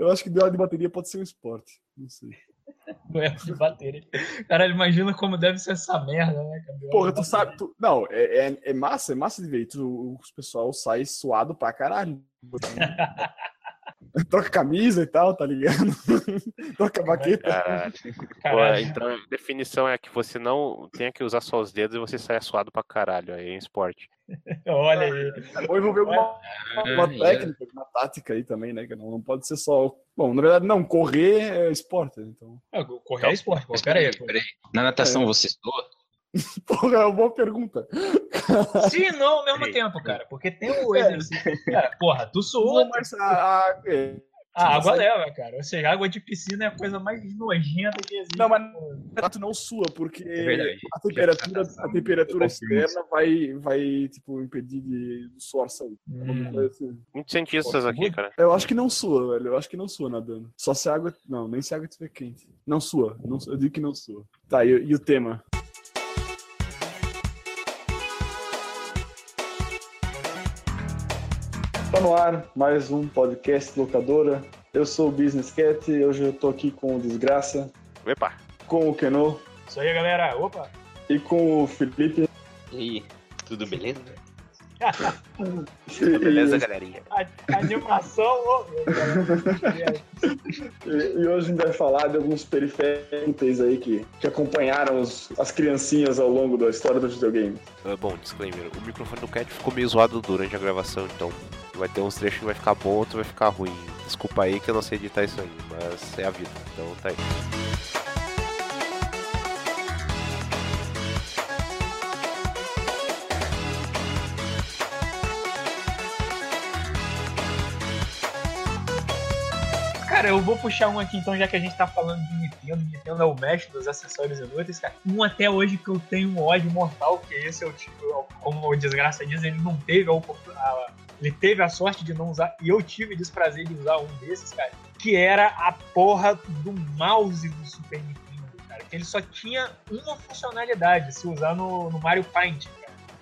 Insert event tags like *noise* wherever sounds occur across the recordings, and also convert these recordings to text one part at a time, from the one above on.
Eu acho que duelo de bateria pode ser um esporte. Não sei. *laughs* Duelo de bateria. Caralho, imagina como deve ser essa merda, né? cara? Duelo Porra, tu sabe. Tu... Não, é, é, é massa, é massa de ver. Tu, os pessoal sai suado pra caralho. *laughs* *laughs* Troca camisa e tal, tá ligado? *laughs* Troca baqueta. Caralho. Pô, Caralho. então a definição é que você não tenha que usar só os dedos e você sai suado pra caralho aí em esporte. *laughs* Olha aí. Ou envolver alguma uma Ah, técnica, uma tática aí também, né? Que não, não pode ser só. Bom, na verdade, não, correr é esporte, então. Ah, Correr é esporte, pô. Pera aí. Peraí. Na natação você soa? *laughs* Porra, é uma boa pergunta. Sim e não ao mesmo tempo, cara. Porque tem o *laughs* É. exercício. Cara, porra, tu suou. Mas a, a- é. A água Você- leva, cara. Ou seja, água de piscina é a coisa mais nojenta que existe. Não, mas tu não sua, porque É a temperatura, a temperatura externa vai, vai, tipo, impedir de, do suor sair. Hum. Muitos cientistas aqui, cara. Eu acho que não sua, velho. Eu acho que não sua nadando. Só se a água. Não, nem se a água estiver quente. Não sua. Não, eu digo que não sua. Tá, e, e o tema? No ar, mais um podcast locadora. Eu sou o Business Cat, hoje eu tô aqui com o Desgraça, Epa! com o Keno Isso aí, galera. Opa! e com o Felipe. E aí, tudo beleza? *laughs* Beleza, galerinha? A, animação. ô. E, e hoje a gente vai falar de alguns periféricos aí que, que acompanharam os- as criancinhas ao longo da história do videogame. Ah, bom, disclaimer. O microfone do Cat ficou meio zoado durante a gravação, então vai ter uns trechos que vai ficar bom, outro vai ficar ruim. Desculpa aí que eu não sei editar isso aí, mas é a vida. Então tá aí. Cara, eu vou puxar um aqui então, já que a gente tá falando de Nintendo. Nintendo é o mestre dos acessórios inúteis, cara. Um até hoje que eu tenho um ódio mortal, que esse eu tive, como o Desgraça diz, ele não teve a oportunidade. Ele teve a sorte de não usar, e eu tive o desprazer de usar um desses, cara. Que era a porra do mouse do Super Nintendo, cara. Que ele só tinha uma funcionalidade, se usar no, no Mario Paint.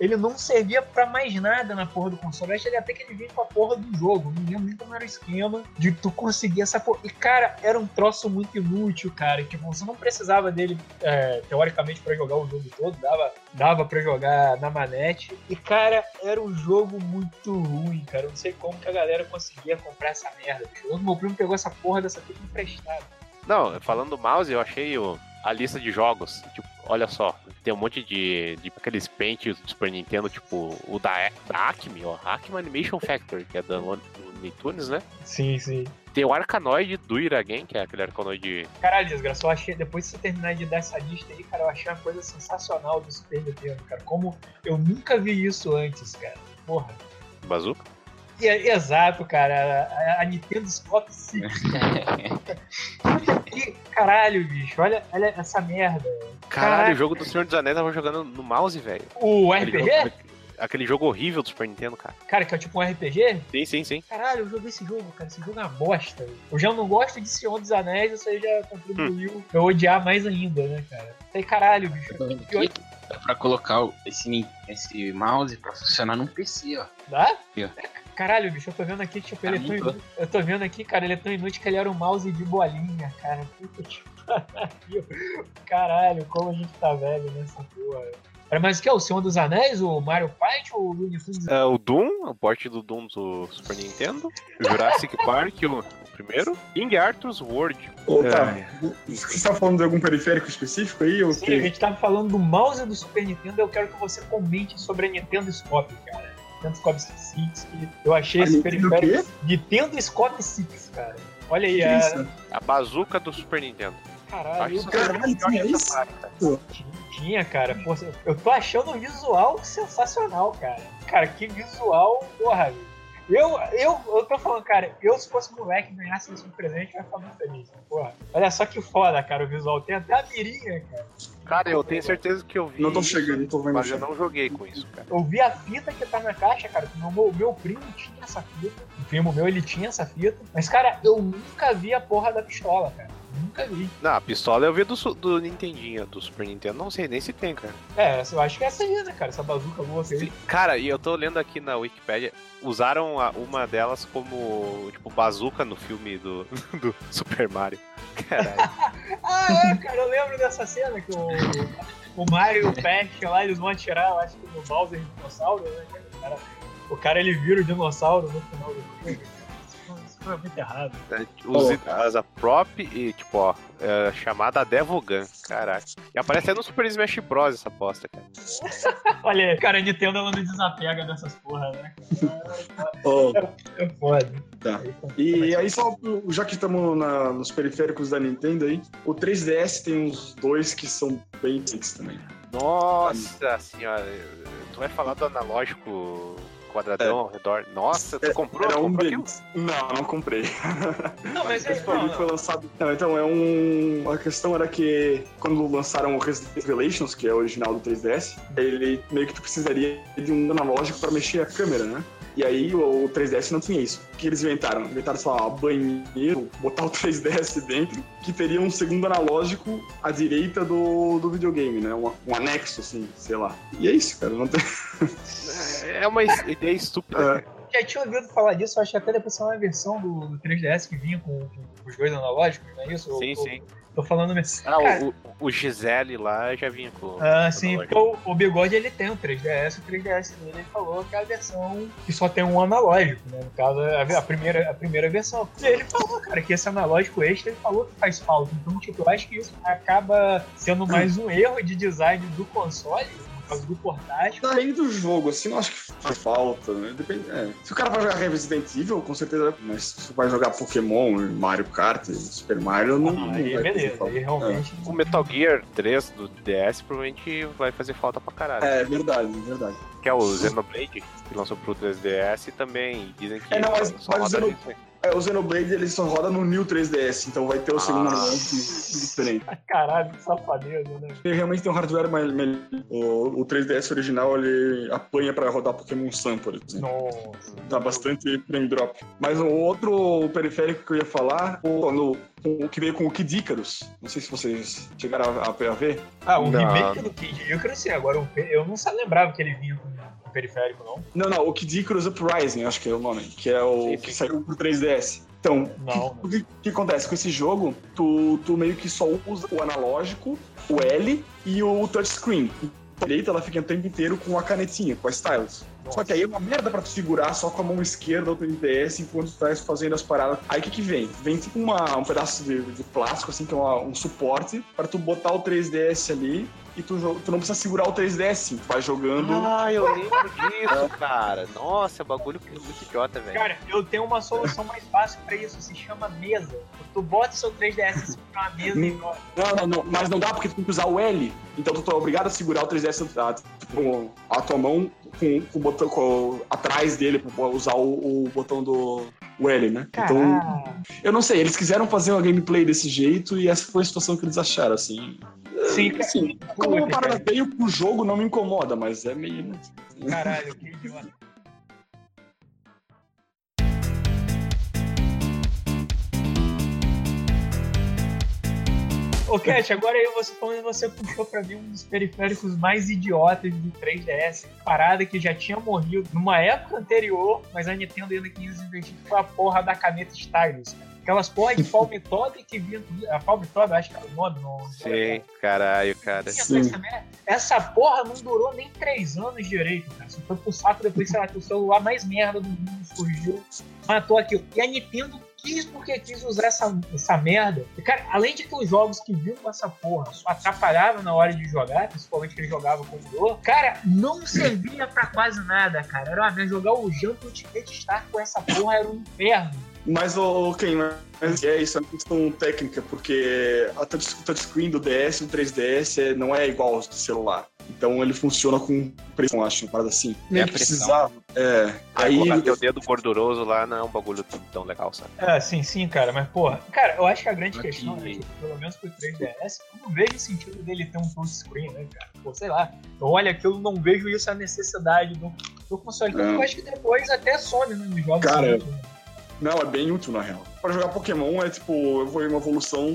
Ele não servia pra mais nada na porra do console. Eu ele até que ele vinha com a porra do jogo. Não lembro nem como era o esquema de tu conseguir essa porra. E, cara, era um troço muito inútil, cara. Tipo, você não precisava dele, é, teoricamente, pra jogar o jogo todo. Dava, dava pra jogar na manete. E, cara, era um jogo muito ruim, cara. Eu não sei como que a galera conseguia comprar essa merda. O meu primo pegou essa porra dessa fita emprestada. Não, falando do mouse, eu achei o- a lista de jogos. Tipo, olha só, tem um monte de, de aqueles pentes do Super Nintendo, tipo o da, da Acme, ó, Acme Animation Factory, que é da Lo- do Nitunes, né? Sim, sim. Tem o Arcanoid do Iragen, que é aquele Arcanoid. Caralho, desgraça, eu achei, depois de você terminar de dar essa lista aí, cara, eu achei uma coisa sensacional do Super Nintendo, cara. Como eu nunca vi isso antes, cara. Porra. Bazooka. É- exato, cara. A, a Nintendo Scope Six. Puta que caralho, bicho. Olha, olha essa merda. Caralho, Caraca. o jogo do Senhor dos Anéis tava jogando no mouse, velho. O Aquele RPG? jogo- Aquele jogo horrível do Super Nintendo, cara. Cara, que é tipo um RPG? Sim, sim, sim. Caralho, eu joguei esse jogo, cara. Esse jogo é uma bosta. velho. Eu já não gosto de Senhor dos Anéis, isso aí já contribuiu pra eu odiar mais ainda, né, cara? Aí, caralho, bicho. Aqui dá pra colocar esse, esse mouse pra funcionar num PC, ó. Dá? Aqui, ó. Caralho, bicho, eu tô vendo aqui, tipo, ele é tão inútil. Eu tô vendo aqui, cara, ele é tão inútil que ele era um mouse de bolinha, cara. Puta que pariu. Caralho, como a gente tá velho nessa porra. Mas o que é? O Senhor dos Anéis, o Mario Paint ou o Tunes? É, o Doom, o porte do Doom do Super Nintendo. Jurassic *laughs* Park, o, primeiro. King Arthur's World. Ô, tá. É. Você tá falando de algum periférico específico aí? Ou Sim, a que... gente tava falando do mouse do Super Nintendo, eu quero que você comente sobre a Nintendo Scope, cara. Nintendo Scope 6, que eu achei A esse Nintendo periférico. Nintendo Scope 6, cara. Olha aí, Que a... isso? A bazuca do Super Nintendo. caralho, Acho eu- isso- Caralho, tinha isso? Tinha, cara. Pô, eu tô achando o visual sensacional, cara. Cara, que visual, porra, velho. Eu, eu, eu tô falando, cara, eu se fosse moleque e ganhasse esse presente, eu ia ficar muito feliz. Porra. Olha só que foda, cara, o visual. Tem até a mirinha, cara. Cara, eu tenho certeza que eu vi. Não tô chegando, não tô vendo. Mas eu não joguei com isso, cara. Eu vi a fita que tá na caixa, cara. O meu, meu primo tinha essa fita. O primo meu, ele tinha essa fita. Mas, cara, eu nunca vi a porra da pistola, cara. Nunca vi. Não, a pistola eu vi do, do Nintendinho, do Super Nintendo. Não sei nem se tem, cara. É, eu acho que é essa aí, né, cara? Essa bazuca boa aí. Cara, e eu tô lendo aqui na Wikipedia, usaram a- uma delas como, tipo, bazuca no filme do, *laughs* do Super Mario. Caralho. *laughs* Ah, é, cara, eu lembro dessa cena que o, o Mario e o Peach lá, eles vão atirar, eu acho que no Bowser dinossauro, né? cara? O cara, o cara ele vira o dinossauro no final do filme. Foi muito errado. Use as a prop e, tipo, ó, é, chamada Devogun. Caraca. E aparece até no Super Smash Bros. essa bosta, cara. *laughs* Olha, aí, cara, a Nintendo ela não desapega dessas porra, né? Ó, É foda. Tá. Aí, E aí, só já que estamos nos periféricos da Nintendo aí, o 3DS tem uns dois que são bem também. Nossa senhora. Tu vai falar do analógico quadradão ao redor? Nossa, tu comprou, Era um deles. Não, não comprei. Não, mas é, mim não, foi lançado. Não, então é um. A questão era que quando lançaram o Resident Relations, que é o original do 3DS, ele meio que tu precisaria de um analógico para mexer a câmera, né? E aí o o 3DS não tinha isso. O que eles inventaram? Inventaram, sei lá, banheiro, botar o 3DS dentro, que teria um segundo analógico à direita do, do videogame, né? Um, um anexo, assim, sei lá. E é isso, cara. Não tem. É uma ideia estúpida. É, já tinha ouvido falar disso, acho que até depois saiu uma versão do, do 3DS que vinha com, com os dois analógicos, não é isso? Sim, Eu sim. Tô falando mesmo. Ah, Cara, o, o Gisele lá já vinha com. Ah, sim, porque o, o Bigode ele tem um 3DS, o 3DS dele ele falou que é a versão que só tem um analógico, né? No caso, a, a primeira, a primeira versão. E ele falou, cara, que esse analógico extra ele falou que faz falta. Então, tipo, eu acho que isso acaba sendo mais um erro de design do console, caso do portátil. Além do jogo, assim, eu acho que faz falta, né? Depende, é. Se o cara vai jogar Resident Evil, com certeza. Mas se vai jogar Pokémon, Mario Kart, Super Mario, não. não Ah, aí vai fazer beleza, falta. aí realmente. O Metal Gear 3 do DS provavelmente vai fazer falta pra caralho. É, é verdade, é verdade. Que é o Xenoblade, que lançou pro 3DS e também dizem que É, não, mas- só mas o roda Xeno- nisso aí. É, o Xenoblade ele só roda no New 3DS, então vai ter o segundo Ah. analógico diferente. *laughs* Caralho, que safadeza, né? Ele realmente tem um hardware mais melhor. O, o 3DS original ele apanha pra rodar Pokémon Sun, por exemplo. Nossa. Dá bastante frame drop. Mas o outro periférico que eu ia falar, o, no- o que veio com o Kid Icarus. Não sei se vocês chegaram a, a- a ver. Ah, o remake do Kid eu cresci. Agora, eu não lembrava que ele vinha com com periférico, não. Não, não, o Kid Icarus Uprising, acho que é o nome, que é o Sim, sim. que saiu pro 3DS. Então, o que, que acontece com esse jogo? Tu, tu meio que só usa o analógico, o L e o touchscreen. A direita ela fica o tempo inteiro com a canetinha, com a stylus. Só que aí é uma merda pra tu segurar só com a mão esquerda do NTS enquanto tu tá fazendo as paradas. Aí o que que vem? Vem tipo uma, um pedaço de, de plástico, assim, que é uma- um suporte, pra tu botar o 3DS ali e tu, tu não precisa segurar o 3DS, sim. Tu vai jogando. Ah, eu lembro disso, *laughs* cara. Nossa, bagulho que é muito idiota, velho. Cara, eu tenho uma solução mais fácil pra isso, se chama mesa. Tu bota o seu 3DS em cima de uma mesa e joga. Não, não, não, mas não dá porque tu tem que usar o L. Então tu tá obrigado a segurar o 3DS a, tipo, a tua mão com, com o botão com- atrás dele pra usar o, o botão do o L, né? Então, eu não sei, eles quiseram fazer uma gameplay desse jeito e essa foi a situação que eles acharam, assim. Sim, cara. Assim, como uma parada veio pro jogo não me incomoda, mas é meio. Caralho, que idiota. Ô, Cat, agora aí você falando, você puxou pra mim um dos periféricos mais idiotas do 3DS. Parada que já tinha morrido numa época anterior, mas a Nintendo ainda quis investir, que foi a porra da caneta Stylus. cara. Aquelas porra de Palmitob *laughs* que vinha. A Palmitob, acho que era o nome, não. Sim, caralho, cara. Sim. essa, porra não durou nem três anos direito, cara. Só foi pro saco depois, sei lá, que o celular mais merda do mundo surgiu, matou aquilo. E a Nintendo quis porque quis usar essa, essa merda. E, cara, além de que os jogos que vinham com essa porra só atrapalhavam na hora de jogar, principalmente que ele jogava com o dor, cara, não servia pra quase nada, cara. Era uma merda. Jogar o Jump Ultimate Star com essa porra era um inferno. Mas, o quem mas é isso, é uma questão técnica, porque a touch- o touchscreen do DS e do 3DS é- não é igual ao do celular. Então ele funciona com pressão, acho, uma parada assim. Nem que pressão. precisava. É. Aí, Aí. colocar teu dedo gorduroso lá não é um bagulho tão- tão legal, sabe? É, sim, sim, cara, mas porra, cara, eu acho que a grande Aqui. questão é que, pelo menos pro 3DS, eu não vejo sentido dele ter um touchscreen, né, cara? Pô, sei lá, eu olho aquilo, não vejo isso a necessidade do, do console. Então, eu acho que depois até some, né, nos jogos. Cara, né? Não, é bem útil na real. Pra jogar Pokémon é tipo, foi uma evolução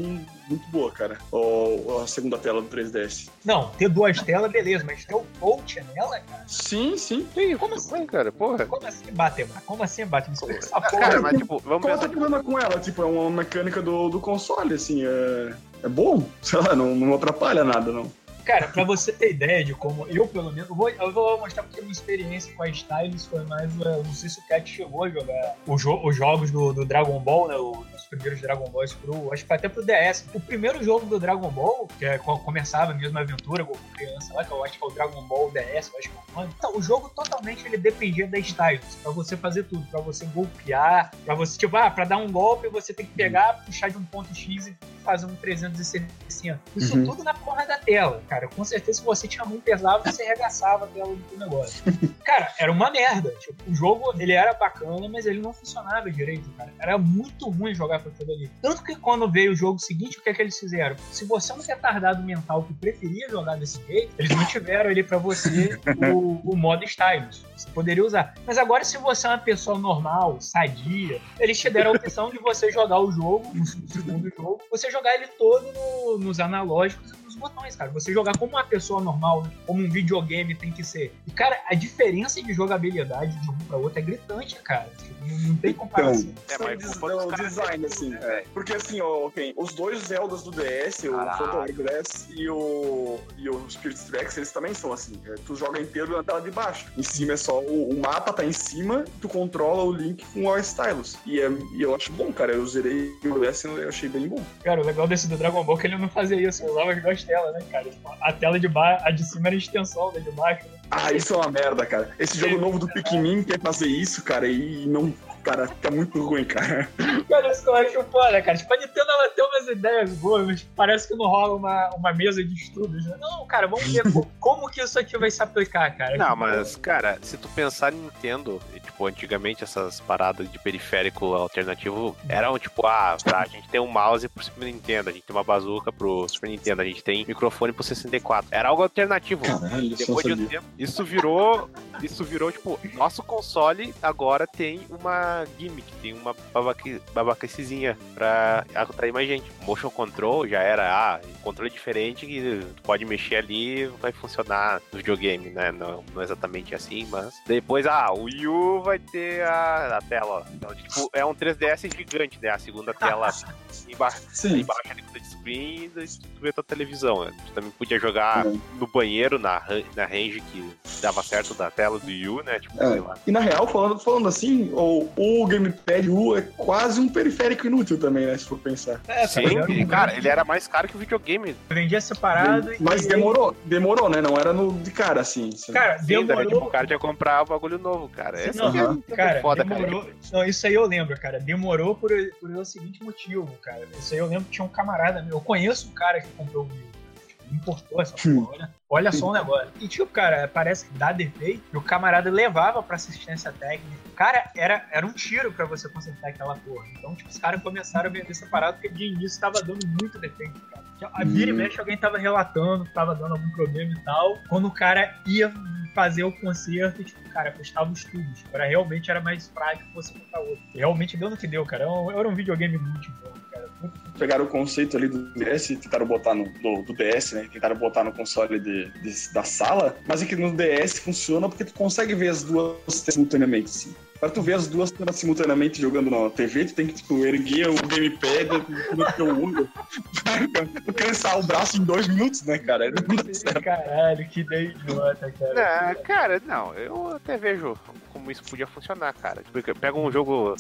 muito boa, cara. O, a segunda tela do 3DS. Não, ter duas telas, beleza, mas ter o Volt nela, cara. Sim, sim. Sim, como assim, cara? Porra. Como assim bater, mano? Como assim? Me explica essa porra. Cara, mas tipo, vamos Qual é teu problema com ela? Tipo, é uma mecânica do, do console, assim, é. É bom, sei lá, não, não atrapalha nada, não. Cara, pra você ter ideia de como eu, pelo menos, eu vou, eu vou mostrar porque a minha experiência com a Stylus foi mais. eh, Não sei se o Cat chegou a jogar jo- os jogos do, do Dragon Ball, né? Os primeiros Dragon Balls pro. Acho que foi até pro DS. O primeiro jogo do Dragon Ball, que é, começava a mesma aventura, Goku criança lá, que eu acho que é o Dragon Ball DS, eu acho que é o nome. Então, o jogo totalmente ele dependia da Stylus, pra você fazer tudo, pra você golpear, pra você, tipo, ah, pra dar um golpe você tem que pegar, puxar de um ponto X e fazer um 360. Isso Uhum. tudo na porra da tela, cara. Com certeza, se você tinha mão pesada, você arregaçava a tela do negócio. *laughs* Cara, era uma merda. Tipo, o jogo, ele era bacana, mas ele não funcionava direito, cara. Era muito ruim jogar com aquilo ali. Tanto que quando veio o jogo seguinte, o que é que eles fizeram? Se você é um retardado mental que preferia jogar desse jeito, eles mantiveram ali pra você *laughs* o, o modo Stylus. Você poderia usar. Mas agora, se você é uma pessoa normal, sadia, eles te deram a opção de você jogar o jogo, no segundo jogo, você jogar ele todo no- nos analógicos botões, cara. Você jogar como uma pessoa normal, como um videogame tem que ser. E, cara, a diferença de jogabilidade de um pra outro é gritante, cara. Tipo, não, não tem comparação. É, Só mas o des- culpa dos o caras design, assim. é. Porque assim, ó, ok, os dois Zeldas do DS, o. Phantom Hourglass e o, e o Spirit Tracks, eles também são assim. é, tu joga inteiro na tela de baixo. Em cima é só. O, o mapa tá em cima, tu controla o Link com o Stylus. E, é, e eu acho bom, cara. Eu zerei o DS e eu achei bem bom. Cara, o legal desse do Dragon Ball é que ele não fazia isso, ele usava as duas telas, né, cara? Tipo, A tela de baixo, a de cima era a extensão da de baixo. Né? Ah, isso é uma merda, cara. Esse jogo novo do Pikmin quer fazer isso, cara, e não. Cara, fica muito ruim, cara. *laughs* Cara, isso que eu acho foda, cara. Tipo, a Nintendo ela tem umas ideias boas, mas parece que não rola uma, uma mesa de estudos, né? Não, cara, vamos ver co- *laughs* como que isso aqui vai se aplicar, cara. Não, mas, cara, se tu pensar em Nintendo, tipo, antigamente essas paradas de periférico alternativo eram, tipo, ah, tá, a *laughs* gente tem um mouse pro Super Nintendo, a gente tem uma bazuca pro Super Nintendo, a gente tem microfone pro 64. Era algo alternativo. Caralho, Depois de um tempo, isso virou. Isso virou, tipo, nosso console agora tem uma gimmick, tem uma babaque, pra atrair mais gente. Motion control já era, ah, controle diferente que tu pode mexer ali vai funcionar no videogame, né? Não, não exatamente assim, mas. Depois, ah, o Wii U vai ter a, a tela, ó. Então, tipo, é um 3DS gigante, né? A segunda *laughs* tela embaixo. Embaixo ali com touchscreen, daí tu vê a tua televisão. né? Tu também podia jogar Uhum. no banheiro, na, na range que dava certo da tela do Wii U, né? Tipo, É. sei lá. E na real, falando, falando assim, o, o Gamepad U é quase um periférico inútil também, né? Se for pensar. é, Sim, cara, e, cara, ele era mais caro que o videogame. vendia separado e. Mas demorou, demorou, né? Não era no, de cara, assim. Cara, Sim, daí, tipo, demorou. o cara tinha que comprar o bagulho novo, cara. Não, que é aham. muito Cara, foda, demorou. cara. Não, isso aí eu lembro, cara. Demorou por, por o seguinte motivo, cara. Isso aí eu lembro que tinha um camarada meu. Eu conheço um cara que comprou o Wii. Tipo, importou essa Hum. porra, olha, olha só o negócio. E tipo, cara, parece que dá defeito. E o camarada levava pra assistência técnica. Cara, era, era um tiro pra você consertar aquela porra. Então, tipo, os caras começaram a vender separado porque de início tava dando muito defeito, cara. A vira e Hum. mexe, alguém tava relatando que tava dando algum problema e tal. Quando o cara ia fazer o concerto, tipo, cara, custava os tubos. Agora realmente era mais prático você comprar outro. E realmente deu no que deu, cara. Era um, era um videogame muito bom, cara. Pegaram o conceito ali do DS e tentaram botar no. Do, do DS, né? Tentaram botar no console de, de- da sala, mas é que no DS funciona porque tu consegue ver as duas simultaneamente, assim. Pra tu ver as duas telas simultaneamente jogando na TV, tu tem que, tipo, erguer *laughs* o gamepad no teu olho. Tu cansar o braço em dois minutos, né, cara? Não dá certo. Caralho, que ideia idiota, cara. Não, cara, não, eu até vejo como isso podia funcionar, cara. Tipo, Pega um jogo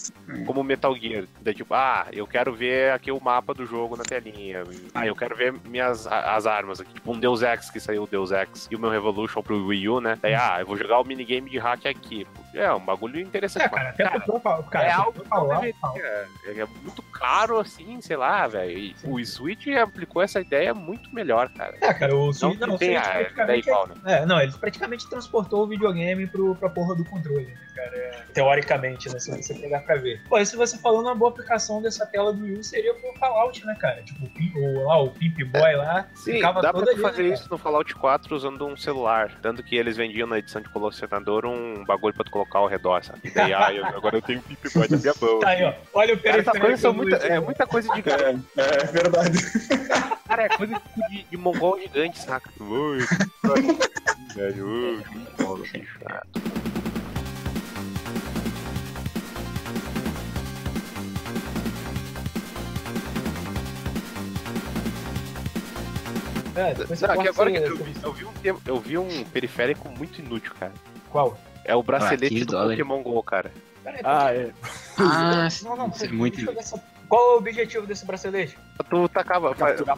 como Metal Gear, daí, tipo, ah, eu quero ver aqui o mapa do jogo na telinha. Ah, eu quero ver minhas as armas aqui. Tipo, um Deus Ex que saiu o Deus Ex e o meu Revolution pro Wii U, né? Daí, ah, eu vou jogar o minigame de hack aqui. É um bagulho interessante. É, cara, até cara, próprio cara, é algo falar. É, é muito caro assim, sei lá, velho. O Switch aplicou essa ideia muito melhor, cara. É, cara, o Não Switch, não, o tem Switch praticamente igual, né? É, não, ele praticamente transportou o videogame pro, pra porra do controle, né, cara? É, teoricamente, né? Se você pegar pra ver. Pô, e se você falando uma boa aplicação dessa tela do Wii seria pro Fallout, né, cara? Tipo, o, Pimp- o, lá, o Pimp Boy lá. Sim, ficava dá pra ali, fazer né, isso no Fallout 4 usando um celular. Tanto que eles vendiam na edição de colecionador um bagulho pra tu colocar ao redor, sabe? E daí, ah, eu- agora eu tenho um Pip-Boy na minha mão. Tá aí, ó. Olha o Cara, essas periférico. coisas são muita, inútil. é muita coisa de É, é verdade. *laughs* Cara, é coisa tipo de, de mongol gigante, saca? Oi, velho, bola, bicho. Ah, É, você Não, que agora que eu, vi- eu vi um eu vi um periférico muito inútil, cara. Qual? É o bracelete 15 do dólares. Pokémon GO, cara. Peraí, Ah, é. Ah, não, não, isso é muito essa- Qual é o objetivo desse bracelete? Tu tacava, Capturar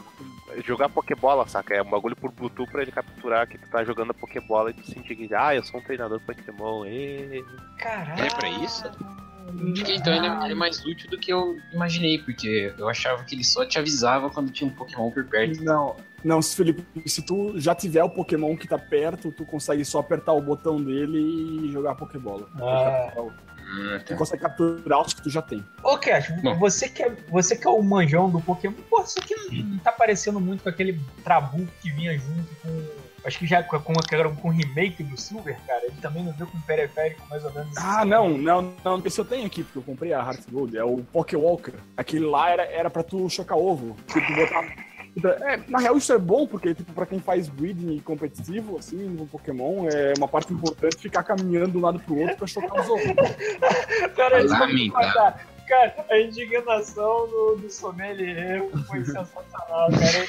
jogar Pokébola, saca? É um bagulho por Bluetooth pra ele capturar que tu tá jogando a Pokébola e tu sentir que, ah, eu sou um treinador Pokémon. ê. Caralho. É pra isso? Acho que então ele é, ele é mais útil do que eu imaginei, porque eu achava que ele só te avisava quando tinha um Pokémon por perto. Não, não, se Felipe, se tu já tiver o Pokémon que tá perto, tu consegue só apertar o botão dele e jogar a Pokébola. Ah. Ah, Tu tá. consegue capturar os que tu já tem. Ô, Cash, você que, é, você que é o manjão do Pokémon, pô, isso aqui não tá parecendo muito com aquele Trabuco que vinha junto com. Acho que já com, com, com o remake do Silver, cara. Ele também não veio com periférico mais ou menos. Ah, não, não, não. Esse eu tenho aqui, porque eu comprei a Heart Gold. É o Pokéwalker. Aquele lá era, era pra tu chocar ovo. Que tu botava. É, na real, isso é bom, porque, tipo, pra quem faz breeding competitivo, assim, no Pokémon, é uma parte importante ficar caminhando de um lado pro outro pra chocar os ovos. Cara, matar. Cara, a indignação do, do sommelier foi sensacional, cara.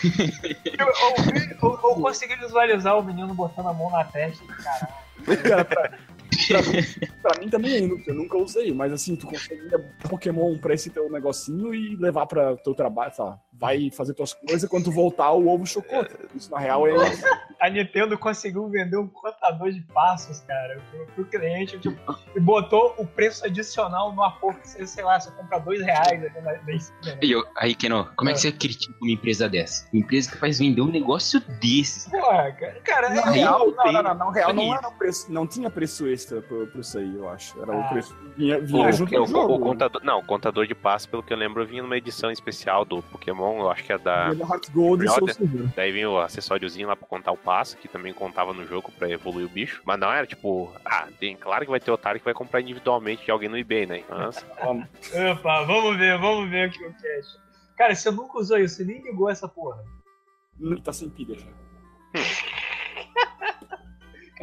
Eu, ouvi- eu, eu consegui visualizar o menino botando a mão na testa caralho. Cara, pra, pra, mim- pra mim também é inútil, eu nunca usei, mas assim, tu consegue ir Pokémon pra esse teu negocinho e levar pra teu trabalho, sei lá, vai fazer tuas coisas, quando tu voltar o ovo chocou. Isso na real é. A Nintendo conseguiu vender um contador de passos, cara, pro, pro cliente, tipo, e botou o preço adicional no aporte, sei, sei lá, você compra dois reais ali na, na esquina, né? E eu, aí, Keno, como é que você critica uma empresa dessa? Uma empresa que faz vender um negócio desses. Porra, cara, cara Na é- real, não, tem- não, não, na real não era um preço, não tinha preço extra pro, pro isso aí, eu acho. Era Ah. o preço. Vinha, O, vinha junto o- com o jogo. o contador, não, o contador de passe, pelo que eu lembro, vinha numa edição especial do Pokémon, eu acho que é da. Heart Gold e Soul. Silver. Daí vinha o acessóriozinho lá pra contar o passe, que também contava no jogo pra evoluir o bicho. Mas não era tipo, ah, tem, claro que vai ter otário que vai comprar individualmente de alguém no eBay, né? Mas, *laughs* Opa, vamos ver, vamos ver o que eu quero. Cara, você nunca usou isso, você nem ligou essa porra. Tá sem pilha já.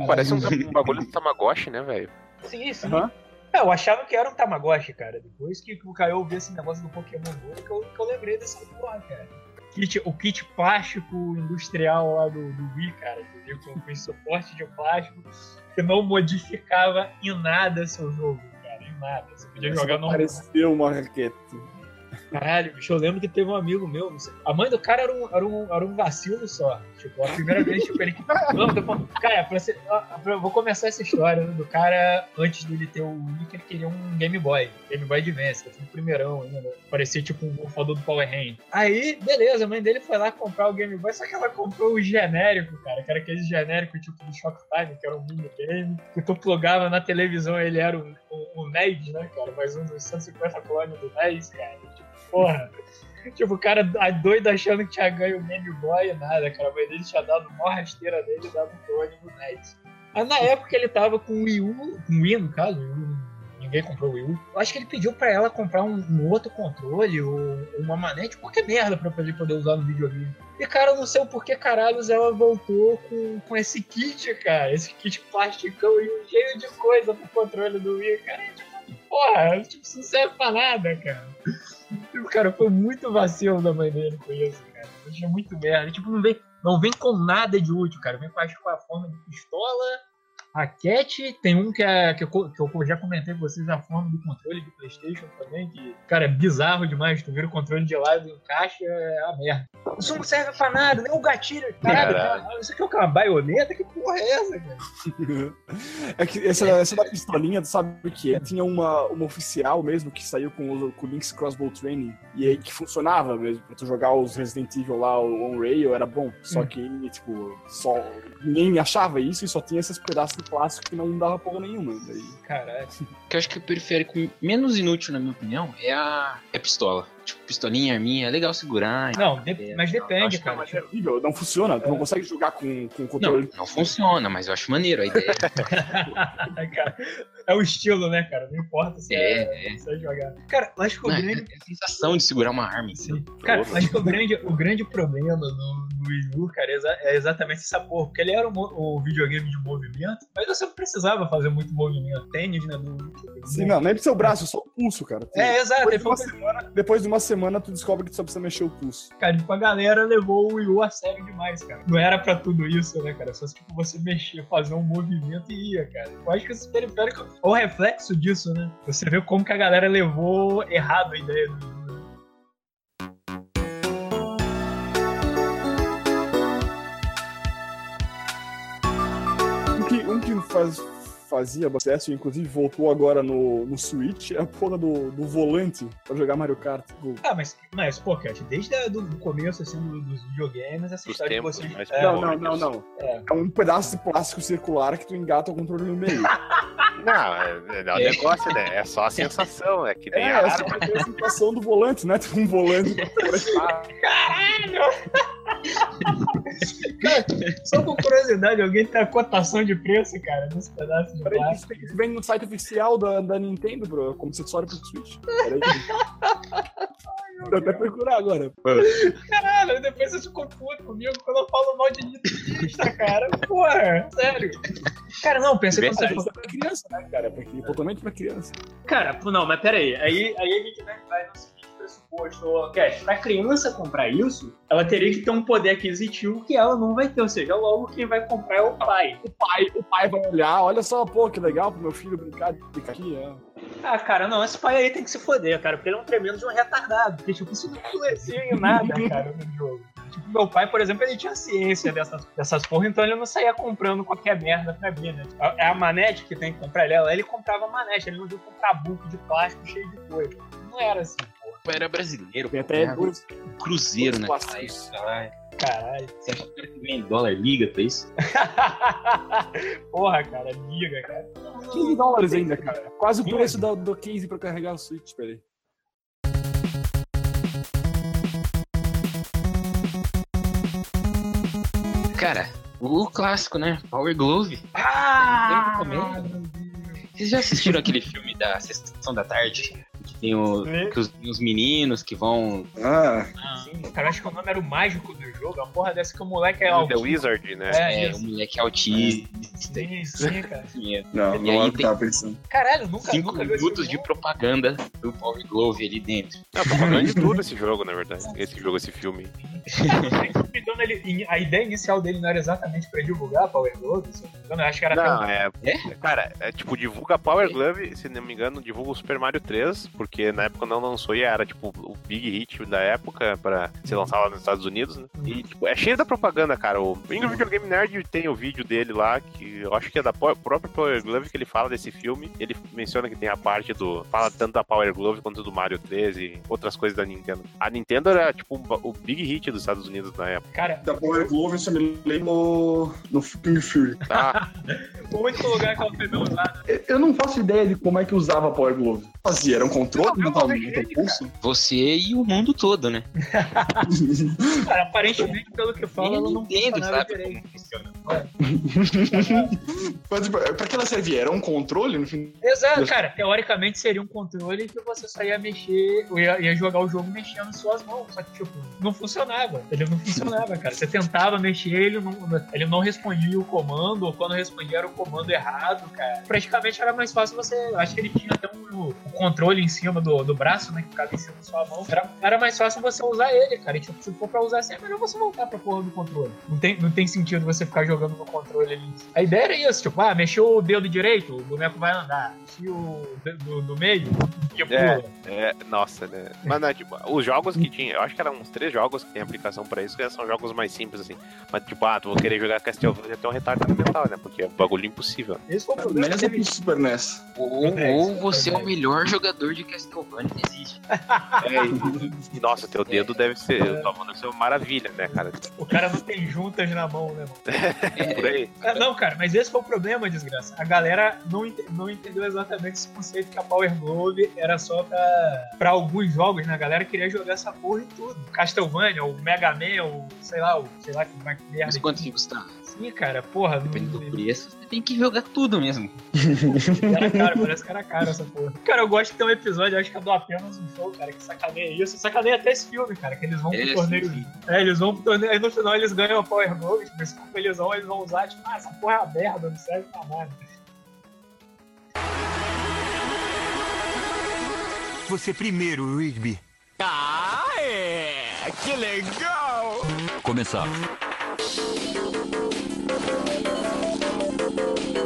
parece um, um bagulho do Tamagotchi, né, velho? Sim, sim. É, eu achava que era um Tamagotchi, cara. Depois que o Caio ouviu esse negócio do Pokémon Go, que eu, que eu lembrei dessa porra, cara. Kit, o kit plástico industrial lá do, do Wii, cara, veio com, com esse suporte de plástico, que não modificava em nada seu jogo, cara, em nada. Você podia jogar no Pareceu uma raquete. Caralho, bicho, eu lembro que teve um amigo meu, a mãe do cara era um, era um, era um vacilo só. Tipo, a primeira vez, tipo, *laughs* ele. Cara, pra você, vou começar essa história né, do cara, antes dele ter o Wii, que ele queria um Game Boy. Game Boy Advance, um primeirão ainda. Parecia tipo um morfador do Power Hand. Aí, beleza, a mãe dele foi lá comprar o Game Boy, só que ela comprou o genérico, cara, que era aquele genérico tipo do Shoptime, que era um minigame, que tu plugava na televisão, ele era o, o, o NES, né, cara? Mais um dos 150 clones do NES, cara. Tipo, porra. Tipo, o cara doido achando que tinha ganho o Game Boy e nada, cara. A mãe dele tinha dado uma rasteira dele e dado um clone NES. Aí na época ele tava com o Wii U, com o Wii no caso, ninguém comprou o Wii U. Eu acho que ele pediu pra ela comprar um, um outro controle ou uma manete, qualquer merda pra ele poder usar no videogame. E cara, eu não sei o porquê caralhos ela voltou com, com esse kit, cara. Esse kit plasticão e cheio de coisa pro controle do Wii, cara. E, tipo, porra, tipo, isso não serve pra nada, cara. Tipo, cara, foi muito vacilo da mãe dele com isso, cara. Eu achei muito merda. Tipo, não vem, não vem com nada de útil, cara. Vem com, com a forma de pistola, raquete. Tem um que, é, que, eu, que eu já comentei com vocês, a forma do controle de Playstation também, que, cara, é bizarro demais. Tu vira o controle de lado e encaixa, é a merda. Isso não serve pra nada, nem o gatilho. Caralho, Caralho. cara, isso aqui é? Uma baioneta? Que porra é essa, cara? *laughs* É que essa, essa da pistolinha, tu sabe o que é? Tinha uma, uma oficial mesmo que saiu com o, com o Link's Crossbow Training e aí que funcionava mesmo, pra tu jogar os Resident Evil lá, o On Rail, era bom. Só Hum. que, tipo, só ninguém achava isso e só tinha esses pedaços clássico que não dava porra nenhuma. Daí... Caralho. que eu acho que o periférico menos inútil, na minha opinião, é a, é a pistola. Tipo, pistolinha, arminha, é legal segurar. Não, de- mas depende, que cara. Mas é horrível, não funciona. Tu não consegue jogar com, com Não, controle. não funciona, mas eu acho maneiro a ideia. *laughs* Cara, é o estilo, né, cara? Não importa se é, É, é. se é jogar. Cara, eu acho que o Não, é grande. a sensação de segurar uma arma. Assim. Sim. Cara, eu acho que o grande, o grande problema do, do Wii U, cara, é exa- é exatamente essa porra. Porque ele era o, mo- o videogame de movimento, mas você não precisava fazer muito movimento. Tênis, né? Do, Sim, não, nem pro seu braço, só o pulso, cara. É, exato. Depois Ele de, uma semana, depois de uma semana, tu descobre que tu só precisa mexer o pulso. cara, tipo, a galera levou o Wii a sério demais, cara. Não era pra tudo isso, né, cara? Só tipo, você mexer, fazer um movimento e ia, cara. Eu acho que esse periférico é o reflexo disso, né? Você vê como que a galera levou errado a ideia do né? Um que, um que faz, fazia sucesso, e inclusive voltou agora no, no Switch, é a porra do, do volante pra jogar Mario Kart. O- Ah, mas, mas pô, Cat, desde a- do, do começo, assim, do- dos videogames, essa Dos história tempos de você... É, não, não, não, não. É. É um pedaço de plástico circular que tu engata o controle no meio. *laughs* Não, é, é o negócio, né? É só a sensação, é que nem É, a é a sensação do volante, né? Tem um volante *laughs* pra Cara, *laughs* só por curiosidade, alguém tem a cotação de preço, cara, nesse pedaço de Peraí, plástico? isso vem no site oficial da, da Nintendo, bro, como acessório pro Switch. Peraí. *laughs* Vou até procurar agora. Caralho, depois você ficou puto comigo quando eu falo mal de nintendista, cara. Porra, sério. Cara, não, pensei que você Isso é pra criança, né, cara? Porque totalmente pra criança. Cara, não, mas peraí. Aí, aí a gente vai, vai no ô, Cash, pra criança comprar isso, ela teria que ter um poder aquisitivo que ela não vai ter. Ou seja, logo quem vai comprar é o pai. O pai, o pai vai olhar, olha só, pô, que legal pro meu filho brincar, brincar aqui. É. Ah, cara, não, esse pai aí tem que se foder, cara, porque ele é um tremendo de um retardado. Porque, tipo, isso não influencia em nada, *laughs* cara, no jogo. Tipo, meu pai, por exemplo, ele tinha ciência dessas, dessas porra, então ele não saía comprando qualquer merda pra mim, né? É a manete que tem que comprar ele, ele comprava manete, ele não ia comprar book de plástico cheio de coisa. Não era assim, era brasileiro, Tem até ganhava dois. cruzeiro, né? dois plásticos. caralho. Caralho. Você acha que o cara que ganha em dólar liga pra isso? *laughs* porra, cara, liga, cara. 15 dólares ainda, cara. Quase o preço do, do case pra carregar o Switch, peraí. Cara, o clássico, né? Power Glove. Ah! Vocês já assistiram aquele filme da Sessão da Tarde? Que tem o, Sim. que os, os meninos que vão. Ah, Sim, cara, acho que o nome era o mágico do jogo, a porra dessa que o moleque é The autista. Wizard, né? É, É, o moleque autista. Sim, sim, cara. *laughs* não, E não aí é tem- tava pensando. Caralho, nunca, Cinco nunca minutos de propaganda do Power Glove ali dentro. Não, propaganda de tudo esse jogo, na verdade. Esse jogo, esse filme. Ele- a ideia inicial dele não era exatamente pra divulgar Power Glove, se eu não me engano, eu acho que era Não, até é, Cara, é tipo, divulga Power Glove, se não me engano, divulga o Super Mario 3, porque na época não lançou e era, tipo, o big hit da época pra ser lançado lá nos Estados Unidos, né? E, tipo, é cheio da propaganda, cara. O Bingo Videogame Nerd tem o vídeo dele lá, que eu acho que é da própria Power Glove que ele fala desse filme. Ele menciona que tem a parte do. Fala tanto da Power Glove quanto do Mario 3 e outras coisas da Nintendo. A Nintendo era, tipo, o big hit dos Estados Unidos na época. Cara, Da Power Glove eu só me lembro no, no King Fury. Tá? o único lugar que ela foi usada. Eu- Eu não faço ideia de como é que usava a Power Glove. Fazia, era um controle não vejo ele, pulso. Você e o mundo todo, né? *laughs* Cara, aparentemente, pelo que fala, ela não funcionava sabe como funciona. *laughs* Mas, tipo, pra que ela servia? Era um controle no fim? Exato, cara. Teoricamente seria um controle que você só ia mexer, ou ia, ia jogar o jogo mexendo em suas mãos. Só que, tipo, não funcionava. Ele não funcionava, cara. Você tentava mexer, ele não, ele não respondia o comando, ou quando respondia era o comando errado, cara. Praticamente era mais fácil você. eu Acho que ele tinha até um, um controle em cima do, do braço, né? Que ficava em cima da sua mão. Era, era mais fácil você usar ele, cara. E, tipo, se for pra usar assim, é melhor você voltar pra porra do controle. Não tem, não tem sentido você ficar jogando no controle ali. A ideia era isso, tipo, ah, mexeu o dedo direito, o boneco vai andar. Mexeu o dedo do meio, que pula. É. É, nossa, né? Mas, né, tipo, os jogos que tinha, eu acho que eram uns três jogos que tem aplicação pra isso, que são jogos mais simples, assim. Mas, tipo, ah, tu vou querer jogar Castlevania até um retardado mental, né? Porque é um bagulho impossível. Esse foi o problema. Pro Super NES. Ou, É, ou isso, você é é. o melhor jogador de Castlevania que existe. É, e, e, *laughs* nossa, teu dedo deve ser, tua mão deve ser uma maravilha, né, cara? O cara não tem juntas na mão, né, mano? Por aí. Ah, não, cara, mas esse foi o problema, desgraça. A galera não, ente- não entendeu exatamente esse conceito que a Power Glove era só pra, pra alguns jogos, né? A galera queria jogar essa porra em tudo. Castlevania, o Mega Man, o sei lá, o sei lá que mais merda. Mas quanto que custa? Sim, cara, porra. Dependendo do Não, preço, você tem que jogar tudo mesmo. era caro, parece que era caro essa porra. Cara, eu gosto de ter um episódio, acho que é do apenas um show, cara, que sacaneia isso. Sacaneia até esse filme, cara, que eles vão pro É, torneio. sim, sim. É, eles vão pro torneio, aí no final eles ganham a Power Glove, tipo, esse corpo eles vão, eles vão usar, tipo, ah, essa porra é uma merda, não serve pra nada. Você primeiro, Rigby. Ah, é! Que legal! Começar.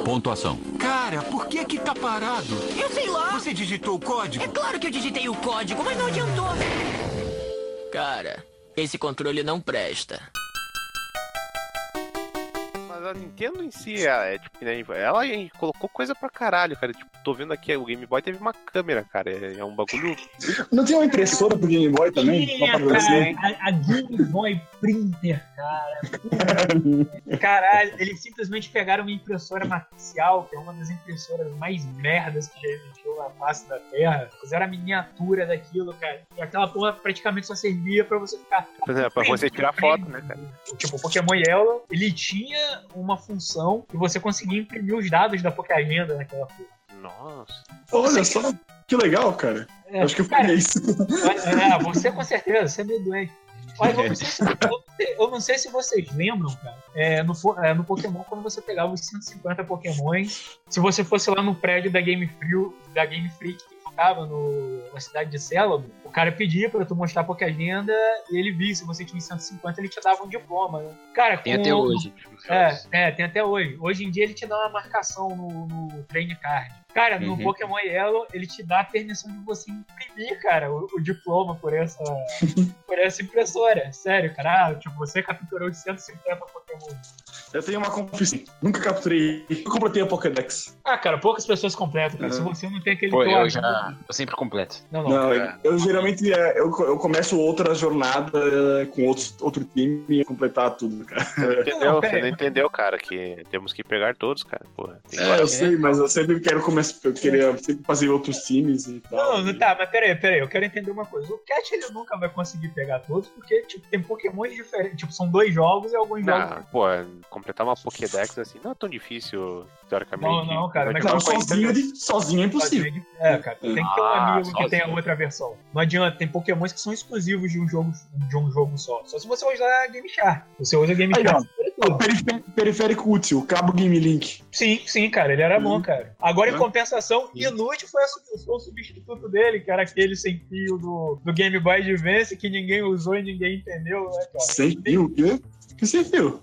Pontuação. Cara, por que que tá parado? Eu sei lá! Você digitou o código? É claro que eu digitei o código, mas não adiantou! Cara, esse controle não presta. A Nintendo em si, ela, é, tipo, que nem- ela colocou coisa pra caralho, cara. Tipo, tô vendo aqui, o Game Boy teve uma câmera, cara. É, é um bagulho. Não tem uma impressora pro Game Boy também? Tinha, cara, a, a Game Boy Printer, cara. *laughs* Caralho, eles simplesmente pegaram uma impressora matricial, que é uma das impressoras mais merdas que já existiu na face da Terra. Fizeram a miniatura daquilo, cara. E aquela porra praticamente só servia pra você ficar. Por exemplo, pra você tirar foto, né, cara? Tipo, o Pokémon Yellow, ele tinha uma função que você conseguia imprimir os dados da Pokéagenda naquela porra. Nossa. Olha só, que legal, cara. É, Acho que eu cara, faria isso. É, você com certeza, você é meio doente. Olha, eu, não sei se, eu não sei- se vocês lembram, cara, é, no, é, no Pokémon, quando você pegava os 150 Pokémons, se você fosse lá no prédio da Game Freak, da Game Freak que ficava no, na cidade de Célabo, o cara pedia pra tu mostrar a Pokéagenda e ele via se você tinha os 150, ele te dava um diploma, né? Cara, Tem com- até hoje. é, é, tem até hoje. Hoje em dia ele te dá uma marcação no, no trade card. Cara, no Uhum. Pokémon Yellow, ele te dá a permissão de você imprimir, cara, o, o diploma por essa, *laughs* por essa impressora. Sério, cara. Ah, tipo, você capturou os 150 Pokémon. Eu tenho uma confissão. Nunca capturei. Nunca completei a Pokédex. Ah, cara, poucas pessoas completam, cara. Se Uhum. você não tem aquele Pô, eu amigo- já. Eu sempre completo. Não, não. Não, eu, eu geralmente é, eu, eu começo outra jornada é, com outros, outro time e completar tudo, cara. Você não entendeu, Não, você não entendeu, cara, que temos que pegar todos, cara. Porra. É, eu sei, mas eu sempre quero começar. Eu queria sempre fazer outros times e tal. Não, não tá, mas peraí, peraí, eu quero entender uma coisa. O Cat ele nunca vai conseguir pegar todos, porque tipo, tem Pokémon diferentes. Tipo, são dois jogos e alguns jogos. Ah, pô, completar uma Pokédex assim não é tão difícil, teoricamente. Não, não, cara, mas Vai Não, jogar com a sozinho, de- sozinho é impossível. É, cara, tem que ter um Ah, amigo que sozinho. tenha outra versão. Não adianta, tem pokémons que são exclusivos de um jogo, de um jogo só. Só se você usar Game Shark. Você usa Game Aí, Shark. Você Ó, tudo. perifé- Periférico útil, cabo Game Link. Sim, sim, cara, ele era bom, Uhum. cara. Agora, em Uhum. compensação, inútil foi, a foi o substituto dele, que era aquele sem fio do, do Game Boy Advance que ninguém usou e ninguém entendeu, né, cara? Sem fio, o quê? Que sem fio?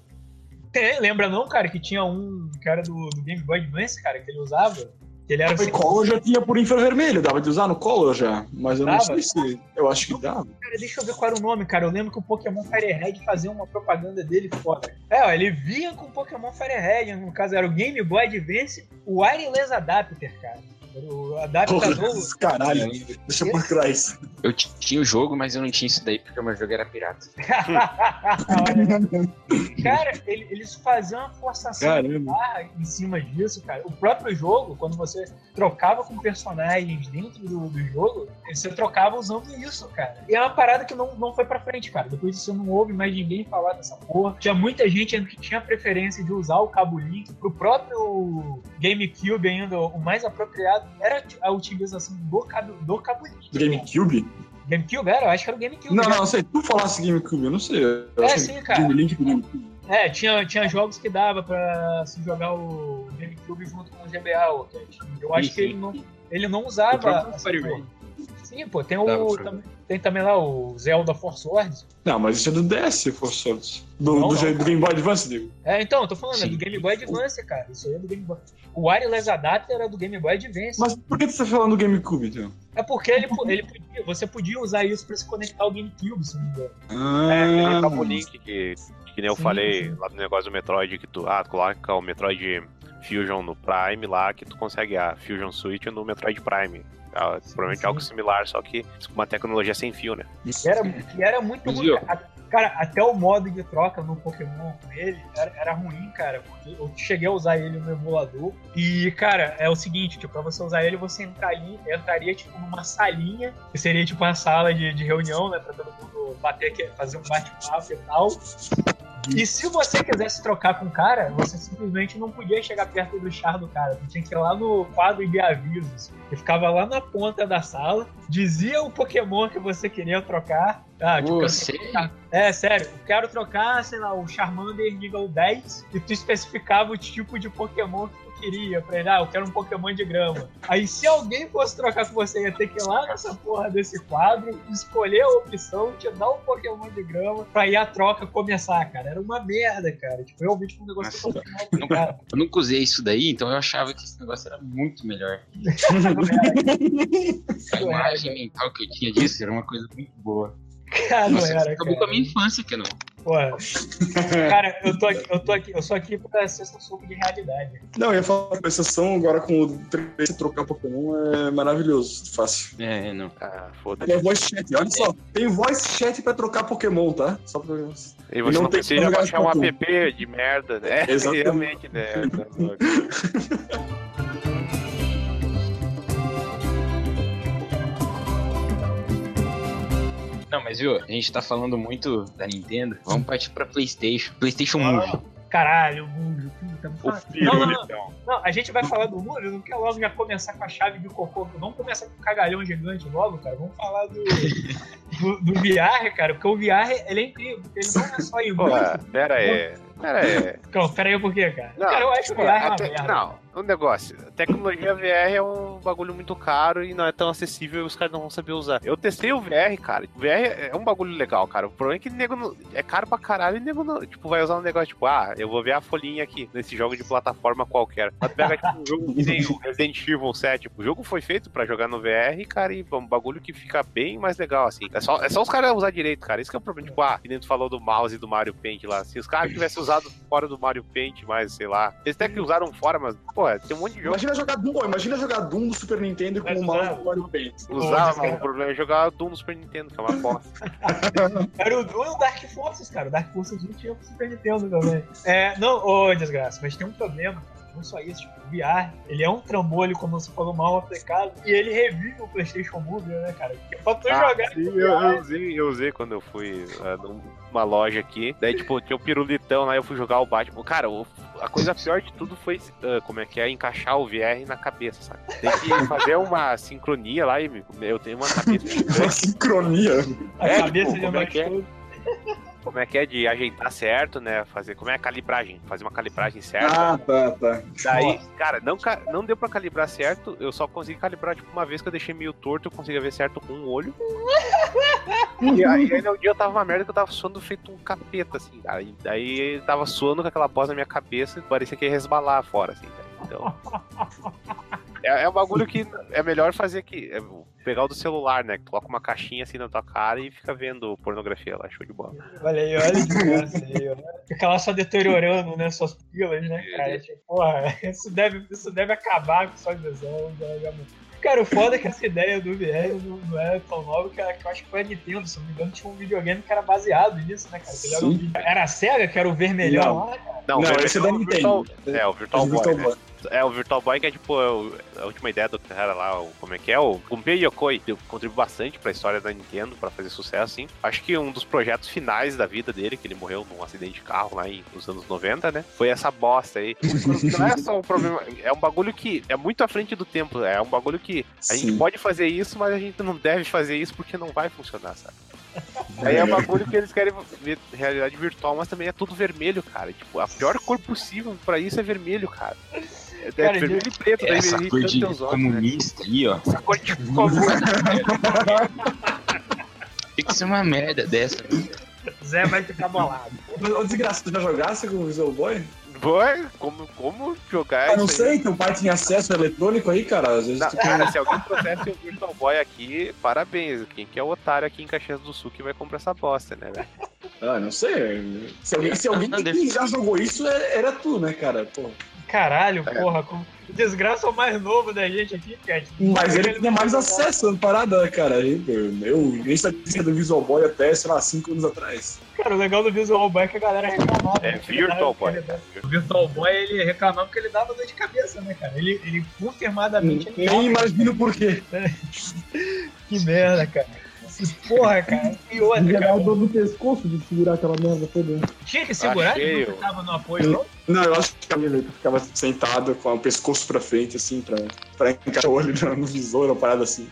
Tem, lembra não, cara, que tinha um que era do, do Game Boy Advance, cara, que ele usava? Ele era sem Color já tinha por infravermelho, dava de usar no Color já. Mas eu não Dava? sei se. Eu acho que dava. Cara, deixa eu ver qual era o nome, cara. Eu lembro que o Pokémon Firehead fazia uma propaganda dele foda. É, ó, ele vinha com o Pokémon Firehead, no caso era o Game Boy Advance, o Wireless Adapter, cara. O adaptador. Porra, caralho. Deixa eu procurar isso. Eu tinha o jogo, mas eu não tinha isso daí porque o meu jogo era pirata. *laughs* Olha, cara, ele- eles faziam uma forçação de Caramba. barra em cima disso, cara. O próprio jogo, quando você trocava com personagens dentro do, do jogo, você trocava usando isso, cara. E é uma parada que não, não foi pra frente, cara. Depois disso não ouve mais ninguém falar dessa porra. Tinha muita gente ainda que tinha preferência de usar o cabo link. Pro próprio GameCube ainda, o mais apropriado era a utilização do cabo, do. Do GameCube? GameCube era? Eu acho que era o GameCube. Não, já. não, não sei. Tu falasse GameCube, eu não sei. Eu É, sim, cara. Game Link do GameCube. É, tinha, tinha jogos que dava pra se jogar o GameCube junto com o GBA, o Cat. Eu acho Sim, que ele sim. não, ele não O usava. essa. Ray. Sim, pô, tem o. Também, tem também lá o Zelda Force Wars. Não, mas isso é do DS, Force Swords. Do, Não, do, não, do Game Boy Advance, digo. É, então, eu tô falando, é Sim. do Game Boy Advance, cara. Isso aí é do Game Boy. O Wireless Adapter era do Game Boy Advance. Mas por que tu tá falando do GameCube, então? É porque ele, ele podia, você podia usar isso pra se conectar ao GameCube, se não me engano. É, Ah, aquele cabo link que, que nem eu Sim, falei sim. lá do negócio do Metroid, que tu, ah, tu coloca o Metroid Fusion no Prime lá, que tu consegue a Fusion Switch no Metroid Prime. Ah, provavelmente sim. algo similar, só que com uma tecnologia sem fio, né? E era, e era muito ruim. Cara, até o modo de troca no Pokémon com ele era, era ruim, cara. Porque eu cheguei a usar ele no emulador. E, cara, é o seguinte, tipo, pra você usar ele, você entraria, entraria tipo, numa salinha, que seria tipo uma sala de, de reunião, né? Pra todo mundo bater fazer um bate-papo e tal. E se você quisesse trocar com o cara, você simplesmente não podia chegar perto do char do cara. Você tinha que ir lá no quadro de avisos, que ficava lá na ponta da sala, dizia o Pokémon que você queria trocar. Ah, tipo, Você? É, sério, eu quero trocar, sei lá, o Charmander nível 10 e tu especificava o tipo de Pokémon que queria. Pra ele, ah, eu quero um Pokémon de grama. Aí se alguém fosse trocar com você, ia ter que ir lá nessa porra desse quadro, escolher a opção, te dar um Pokémon de grama pra ir a troca começar, cara. Era uma merda, cara. Tipo, realmente um negócio Nossa, mal aplicado. Eu nunca usei isso daí, então eu achava que esse negócio era muito melhor. *laughs* A imagem mental que eu tinha disso era uma coisa muito boa. Cara, não Nossa, era, acabou com cara. a minha infância, que não. Porra. Cara, eu tô aqui, eu tô aqui, eu sou aqui pra suco de realidade. Não, eu ia falar a exceção agora com o 3 trocar Pokémon é maravilhoso, fácil. É, não. Ah, Tem foda-se. voice chat, olha só. Tem voice chat pra trocar Pokémon, tá? Só pra... E você não não, tem que precisa baixar um app de merda, né? *laughs* Exatamente. Realmente, né? *laughs* Não, mas viu, a gente tá falando muito da Nintendo. Vamos partir pra PlayStation. PlayStation Ah. Move. Caralho, Múlio, puta, não fala- Não, não, não, não, a gente vai falar do Múlio, não quer logo já começar com a chave de cocô. Vamos começar com o cagalhão gigante logo, cara. Vamos falar do, do, do VR, cara, porque o VR, ele é incrível, porque ele não é só Pô, imóvel. pera aí. Pera aí. Pera aí, por quê, cara? Não, cara, eu acho o pô, VR uma até- merda. Não, um negócio. Tecnologia VR é um bagulho muito caro e não é tão acessível e os caras não vão saber usar. Eu testei o VR, cara. O VR é um bagulho legal, cara. O problema é que nego não- é caro pra caralho e nego não, tipo, vai usar um negócio tipo, ah, eu vou ver a folhinha aqui nesse jogo de plataforma qualquer. Mas pega tipo, um jogo que tem o Resident Evil 7. Tipo, o jogo foi feito pra jogar no VR, cara, e é um bagulho que fica bem mais legal, assim. É só, é só os caras usar direito, cara. Isso que é o problema. Tipo, ah, que nem tu falou do mouse e do Mario Paint lá. Se os caras tivessem usado fora do Mario Paint, mais, sei lá. Eles até que usaram fora, mas, pô, tem um monte de jogo. Imagina jogar Doom, imagina jogar Doom do Super Nintendo com Mas o mouse usava. do Mario Paint. Usava, o problema é jogar Doom no Super Nintendo, que é uma *laughs* bosta. Era o Doom e o Dark Forces, cara. O Dark Forces não tinha pro Super Nintendo também. É, não, ô, desgraça, mas tem um problema, cara. Não só isso, tipo, o VR, ele é um trambolho, como você falou, mal aplicado, e ele revive o PlayStation Move, né, cara? Porque pra tu Ah, jogar sim, eu, eu usei, eu usei quando eu fui ah, numa loja aqui. Daí, tipo, tinha o pirulitão lá, eu fui jogar o Batman. Cara, o- a coisa pior de tudo foi, ah, como é que é, encaixar o VR na cabeça, sabe? Tem que fazer uma sincronia lá e eu tenho uma cabeça *laughs* Uma sincronia. a É, cabeça tipo, de como é que é? Como é que é de ajeitar certo, né? Fazer, como é a calibragem? Fazer uma calibragem certa. Ah, tá, tá. Daí, cara, não, não deu pra calibrar certo. Eu só consegui calibrar, tipo, uma vez que eu deixei meio torto, eu conseguia ver certo com um olho. *laughs* e aí, aí no dia eu tava uma merda que eu tava suando feito um capeta, assim, cara. E daí tava suando com aquela bosta na minha cabeça e parecia que ia resbalar fora, assim, cara. Então. *laughs* É, é um bagulho que é melhor fazer aqui. É pegar o do celular, né? Que coloca uma caixinha assim na tua cara e fica vendo pornografia lá, show de bola. Olha aí, olha que desgraça aí, ó. Fica lá só deteriorando, né, suas pilas, né, cara? Tipo, porra, *laughs* isso deve, isso deve acabar com sua visão. já- já- Cara, o foda é que essa ideia do VR não, não é tão nova, que, eu acho que foi a Nintendo, se não me engano, tinha um videogame que era baseado nisso, né, cara? Que Era, um era a SEGA, que era o vermelhão Não. lá, cara. Não, Não, esse é da Virtual- Nintendo. É, o Virtual Boy, Virtual né? Boy. É, o Virtual Boy que é tipo é o- a última ideia do cara lá, o, como é que é? O Gunpei Yokoi contribuiu bastante pra história da Nintendo, pra fazer sucesso, assim. Acho que um dos projetos finais da vida dele, que ele morreu num acidente de carro lá em, nos anos 90, né? Foi essa bosta aí. *laughs* Não é só um problema, é um bagulho que é muito à frente do tempo, é um bagulho que a gente Sim. pode fazer isso, mas a gente não deve fazer isso porque não vai funcionar, sabe? Aí é um bagulho que eles querem ver realidade virtual, mas também é tudo vermelho, cara. Tipo, a pior cor possível pra isso é vermelho, cara. É, é Cara, vermelho e preto, daí Essa cor de teus olhos, né? comunista aí, ó. Essa cor de comunista. *laughs* Tem que ser uma merda dessa. né? Zé vai ficar bolado. Ô, desgraça, tu já jogasse com o Visual Boy? Boy, como, como jogar Ah, não isso aí? sei, teu pai tinha acesso eletrônico aí, cara. Às vezes Não, tu cara, se alguém trouxesse o Virtual Boy aqui, parabéns. Quem que é o otário aqui em Caxias do Sul que vai comprar essa bosta, né, velho? Ah, não sei. Se alguém, se alguém que já jogou isso, é- era tu, né, cara? Pô. Caralho, porra, com... desgraça é o mais novo da gente aqui, Cat. Mas ele tinha mais acesso à parada, né, cara. Eu nem sabia do Visual Boy até, sei lá, 5 anos atrás. Cara, o legal do Visual Boy é que a galera reclamava. É? Virtual Boy. O Virtual Boy, ele reclamava porque ele dava dor de cabeça, né, cara? Ele, ele confirmadamente... ele Nem imagino por quê. *laughs* Que merda, cara. Porra, cara. E outra, geral, cara. dor no pescoço de segurar aquela merda toda. Tinha que segurar, Achei, ele não tava no apoio, não? Não, eu acho que ficava, ficava sentado com o pescoço pra frente, assim, pra, pra encaixar o olho no, no visor, uma parada assim.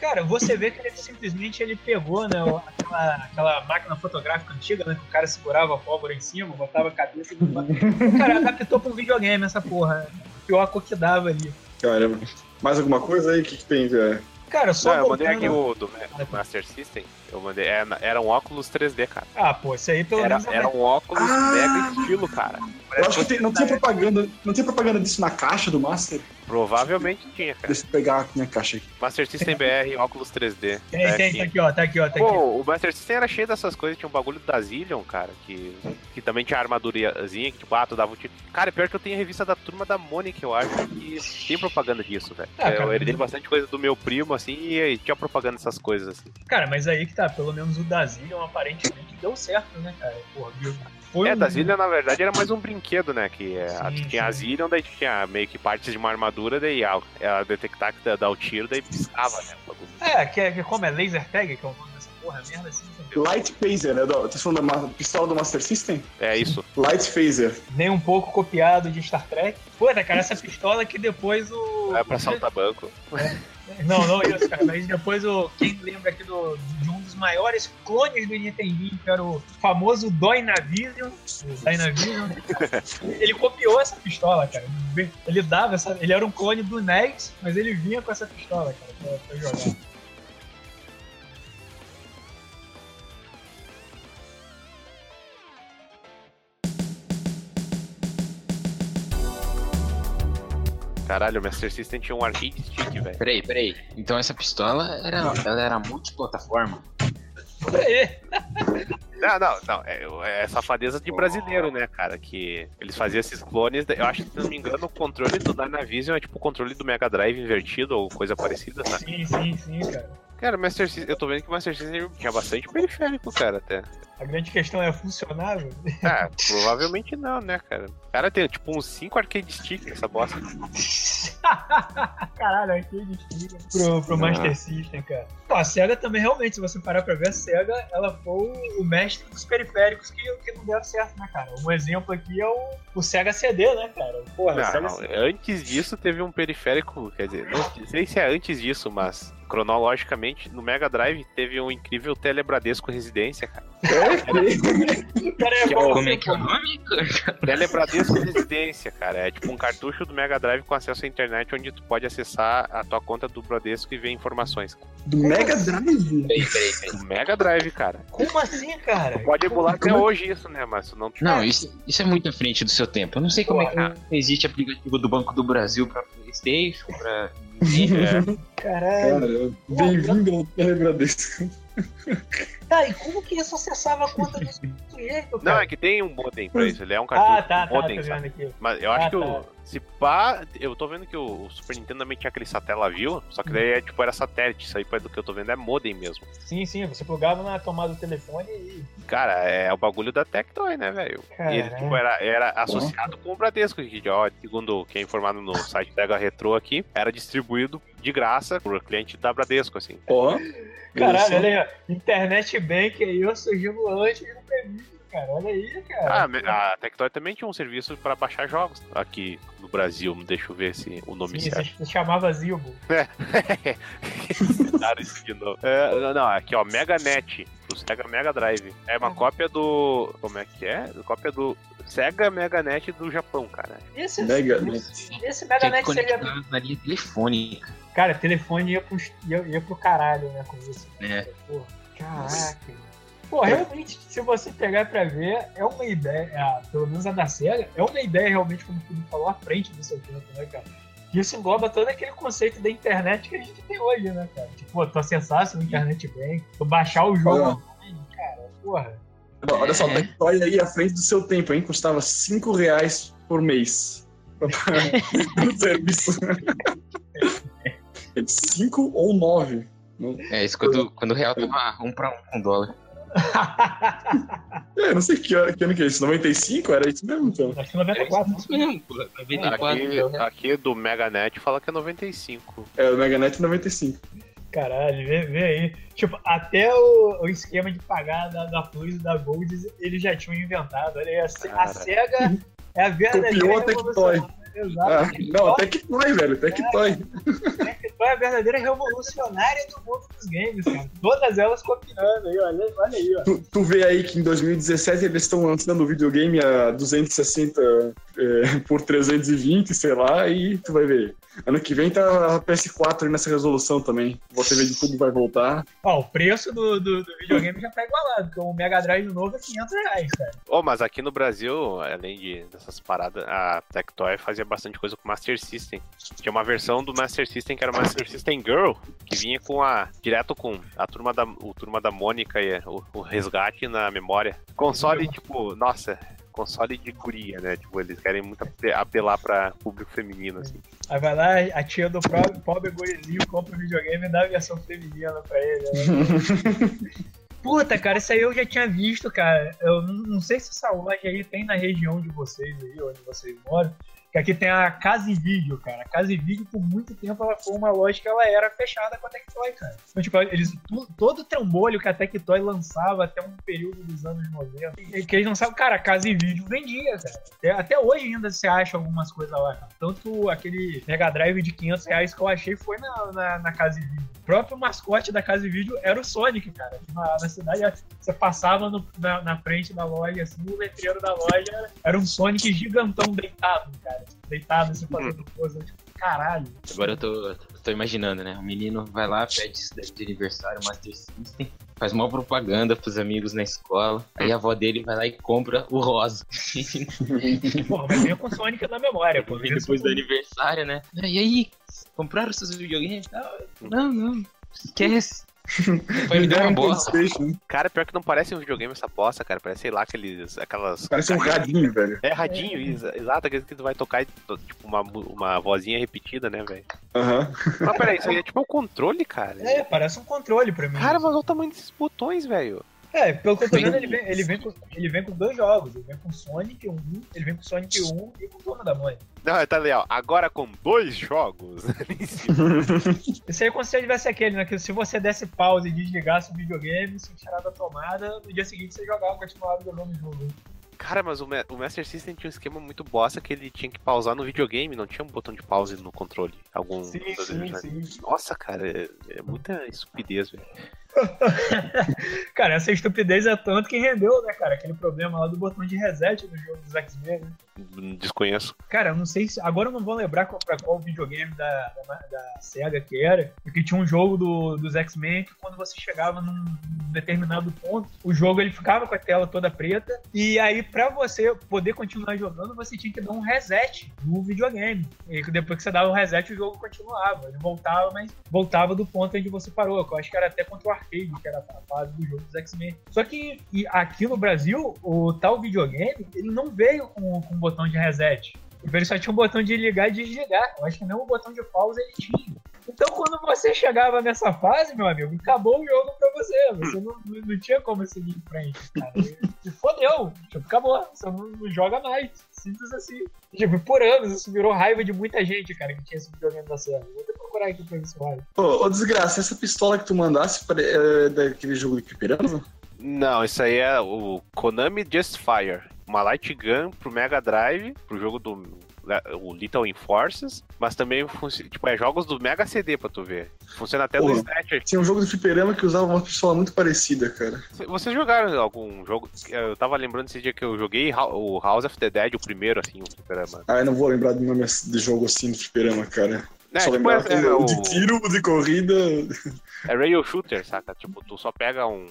Cara, você vê que ele simplesmente ele pegou, né, aquela, aquela máquina fotográfica antiga, né, que o cara segurava a pólvora em cima, botava a cabeça e botava... O cara adaptou pra um videogame essa porra. né? Pior que dava ali. Caramba. Mais alguma coisa aí? O que, que tem, cara? Cara, só Não, eu mandei aqui o do Master System. Eu mandei. Era, era um óculos 3D, cara. Ah, pô, isso aí pelo Era, menos... é era um óculos Ah! mega estilo, cara. Eu acho que tem- não tinha propaganda. Não tinha propaganda disso na caixa do Master? Provavelmente tinha, cara. Deixa eu pegar a minha caixa aqui. Master System BR, óculos 3D. Tem, É, tem, tá aqui, ó, tá aqui, ó, tá aqui. Pô, o Master System era cheio dessas coisas, tinha um bagulho da Zillion, cara, que, que também tinha armadurazinha, que tipo, ah, tu dava um tiro. Cara, pior que eu tenho a revista da turma da Mônica, eu acho, que tem propaganda disso, velho. Ah, eu herdei bastante coisa do meu primo, assim, e, e tinha propaganda dessas coisas, assim. Cara, mas aí que tá, pelo menos o da Zillion aparentemente deu certo, né, cara? Porra, viu? Foi É, um- da Zillion, na verdade, era mais um brinquedo, né? Que é, a- Sim, tinha a sim. Zillion, daí tinha meio que partes de uma armadura, daí ela, ela detectar que dá, o tiro, daí piscava, né? É, que é, que é como é Laser Tag, que é o nome dessa porra, merda assim. né? Light Phaser, né? do- Tá falando da pistola do Master System? É isso. Light Phaser. Nem um pouco copiado de Star Trek. Puta, cara, essa *laughs* pistola que depois o. É pra saltar banco. Não, não isso, cara. Mas depois o. Quem lembra aqui do, de um maiores clones do Nintendinho, que era o famoso Dynavision. Dynavision. *laughs* Ele copiou essa pistola, cara. Ele dava essa. Ele era um clone do NES, mas ele vinha com essa pistola, cara, pra, pra jogar. Caralho, o Master System tinha um arcade stick, velho. Peraí, peraí. Então essa pistola era, ela era multiplataforma? Aí, Não, não, não. É, é safadeza de brasileiro, né, cara? Que eles faziam esses clones. Eu acho que, se não me engano, o controle do Dynavision é tipo o controle do Mega Drive invertido ou coisa parecida, sabe? sim, sim, sim, cara. Cara, Master System, eu tô vendo que o Master System tinha bastante periférico, cara, até. A grande questão é funcionável. Ah, provavelmente não, né, cara? O cara tem tipo uns 5 arcade stick essa bosta. *laughs* Caralho, arcade stick pro, pro Master System, cara. Pô, a SEGA também, realmente, se você parar pra ver, a SEGA, ela foi o mestre dos periféricos que, que não deram certo, né, cara? Um exemplo aqui é o, o SEGA CD, né, cara? Porra, Não, não, CD. antes disso teve um periférico, quer dizer, não sei se é antes disso, mas cronologicamente, no Mega Drive teve um incrível Telebradesco Residência, cara. *laughs* Pera aí, que é Como é que é o nome? Telebradesco Residência, cara. É tipo um cartucho do Mega Drive com acesso à internet onde tu pode acessar a tua conta do Bradesco e ver informações. Do Mega Drive? Peraí, peraí, peraí. Do Mega Drive, cara. Como assim, cara? Pode emular até hoje isso, né? Mas tu não Não, isso, isso é muito à frente do seu tempo. Eu não sei como é que não existe aplicativo do Banco do Brasil pra Playstation, pra... *laughs* É, Caralho. Cara, bem-vindo ao Telebradesco. *laughs* Tá, e como que isso acessava a conta do sujeito, não, cara? é que tem um modem pra isso. Ele é um cartucho Ah, tá, tá, modem, aqui. Mas eu acho Ah, que tá. o. Se pá, eu tô vendo que o, Super Nintendo também tinha aquele Satellaview, só que daí é, tipo, era satélite. Isso aí, pelo que eu tô vendo, é modem mesmo. Sim, sim, você plugava na tomada do telefone e. Cara, é o bagulho da Tectoy, né, velho? E ele, Caralho. tipo, era, era associado com o Bradesco, que, ó, segundo quem é informado no site da Retro aqui, era distribuído de graça por cliente da Bradesco, assim. Ó. Caralho, olha aí, ó. Internet Bank aí, eu surgindo antes do previsto, cara. Olha aí, cara. Ah, me- a Tectoy também tinha um serviço pra baixar jogos aqui no Brasil. Deixa eu ver se o nome Sim, certo. você chamava *laughs* isso de novo. É, não, aqui ó, Meganet, do Sega Mega Drive. É uma cópia do. Como é que é? Cópia do Sega Meganet do Japão, cara. Esse, Mega esse, Meganet seria. na linha telefônica. Cara, telefone ia pro, ia, ia pro caralho, né, com isso. É. Porra, caraca. Pô, realmente, se você pegar pra ver, é uma ideia, é, pelo menos a da SEGA, é uma ideia realmente, como o Felipe falou, à frente do seu tempo, né, cara? Isso engloba todo aquele conceito da internet que a gente tem hoje, né, cara? Tipo, pô, tu acessasse o internet bem, tu baixar o jogo Olha. online, cara, porra. Olha só, É. Tectoy aí à frente do seu tempo, hein? Custava 5 reais por mês. no *laughs* serviço. É de 5 ou 9. É isso quando, quando o real tava um pra um com dólar. *laughs* É, não sei que ano, que ano que é isso. 95? Era isso mesmo, então. Acho que 94. Isso mesmo, pô. 94. Aqui, aqui do Meganet fala que é 95. É, o Meganet 95. Caralho, vê, vê aí. Tipo, até o, o esquema de pagar da, da Plus e da Gold eles já tinham inventado. Olha aí, a, a. SEGA é a *laughs* verdadeira Copiou a Tectoy. Exato. Ah, não, Tectoy, velho. Tectoy. Tectoy é a verdadeira revolucionária do mundo dos games, cara. Todas elas copiando aí, olha, olha aí, ó. Tu, tu vê aí que em 2017 eles estão lançando o videogame a 260 é, por 320, sei lá, e tu vai ver. Ano que vem tá a PS4 aí nessa resolução também. Você vê de tudo vai voltar. Ó, o preço do, do, do videogame já tá igualado, porque o Mega Drive novo é 500 reais, cara. Oh, mas aqui no Brasil, além de, dessas paradas, a Tectoy fazia bastante coisa com o Master System. Tinha uma versão do Master System que era o Master System Girl, que vinha com a. direto com a turma da, o turma da Mônica e o, o resgate na memória. Console, tipo, nossa, console de guria, né? Tipo, eles querem muito ape- apelar pra público feminino, assim. Aí vai lá, a tia do pobre, pobre gurizinho compra o videogame e dá a versão feminina pra ele. né? *laughs* Puta, cara, isso aí eu já tinha visto, cara. Eu não, não sei se essa loja aí tem na região de vocês aí, onde vocês moram. Que aqui tem a Casa e Vídeo, cara. A Casa e Vídeo, por muito tempo, ela foi uma loja que ela era fechada com a Tectoy, cara. Então, tipo, eles, todo o trambolho que a Tectoy lançava até um período dos anos 90, e que eles lançavam, cara, a Casa e Vídeo vendia, cara. Até, até hoje ainda você acha algumas coisas lá, cara. Tanto aquele Mega Drive de 500 reais que eu achei foi na, na, na Casa e Vídeo. O próprio mascote da Casa e Vídeo era o Sonic, cara. Na, na cidade, você passava no- na, na frente da loja, assim, o letreiro da loja era um Sonic gigantão deitado, cara. Deitado, assim, fazendo coisa. Tipo, caralho. Agora eu tô, tô imaginando, né? O menino vai lá, pede isso daí de aniversário, Master System, faz uma propaganda pros amigos na escola. Aí a avó dele vai lá e compra o rosa. *laughs* Porra, vai vir com Sonic na memória, pô. Depois do aniversário, né? E aí, compraram seus videogames? Não, não, esquece. Foi me deu uma um bola. PlayStation. Cara, pior que não parece um videogame essa bosta, cara. Parece, sei lá, aqueles. aquelas. Parece um radinho, velho. É radinho, exa- exato, aquele que tu vai tocar e to- tipo uma, uma vozinha repetida, né, velho? Aham. Mas peraí, isso aí é tipo um controle, cara. É, parece um controle pra mim. Cara, mas olha o tamanho desses botões, velho. É, pelo que eu tô vendo, ele vem, ele, vem com, ele vem com dois jogos. Ele vem com Sonic 1, ele vem com Sonic 1 e com Turma da Mãe. Não, tá legal. Agora com dois jogos. *laughs* Isso aí é como se tivesse aquele, né? Que se você desse pause e desligasse o videogame, se tirar da tomada, no dia seguinte você jogava, continuava jogando o jogo. Cara, mas o, Ma- o Master System tinha um esquema muito bosta que ele tinha que pausar no videogame, não tinha um botão de pause no controle. Algum. Sim, das sim, sim. Nossa, cara, é, é muita estupidez, velho. *laughs* Cara, essa estupidez é tanto que rendeu, né, cara? Aquele problema lá do botão de reset no jogo dos X-Men, né? Desconheço. Cara, eu não sei se. Agora eu não vou lembrar qual, pra qual videogame da, da, da SEGA que era. Porque tinha um jogo do, dos X-Men que quando você chegava num determinado ponto, o jogo ele ficava com a tela toda preta. E aí, pra você poder continuar jogando, você tinha que dar um reset no videogame. E depois que você dava um reset, o jogo continuava. Ele voltava, mas voltava do ponto onde você parou. Que eu acho que era até contra o arcade, que era a fase do jogo dos X-Men. Só que aqui no Brasil, o tal videogame, ele não veio com, com um botão de reset. Ele só tinha um botão de ligar e desligar. Eu acho que nem um botão de pausa ele tinha. Então, quando você chegava nessa fase, meu amigo, acabou o jogo pra você. Você não, não, não tinha como seguir em frente, cara. E, fodeu. Tipo, acabou. Você não, não joga mais. Simples assim. Tipo, por anos, isso virou raiva de muita gente, cara, que tinha esse videogame da série. Vou até procurar aqui pra ver se vai. Ô, ô, desgraça, essa pistola que tu mandasse pare- é daquele jogo de fliperama? Não, isso aí é o Konami Just Fire. Uma light gun pro Mega Drive, pro jogo do o Little Enforces, mas também tipo, é jogos do Mega CD pra tu ver. Funciona até Pô. no Snatcher. Tinha um jogo de fliperama que usava uma pistola muito parecida, cara. Vocês jogaram algum jogo? Eu tava lembrando esse dia que eu joguei o House of the Dead, o primeiro, assim, o fliperama. Ah, eu não vou lembrar do nome de jogo assim de fliperama, cara. É, Só tipo, é, é, o de tiro, o de corrida. é rail shooter, saca? Tipo, tu só pega um.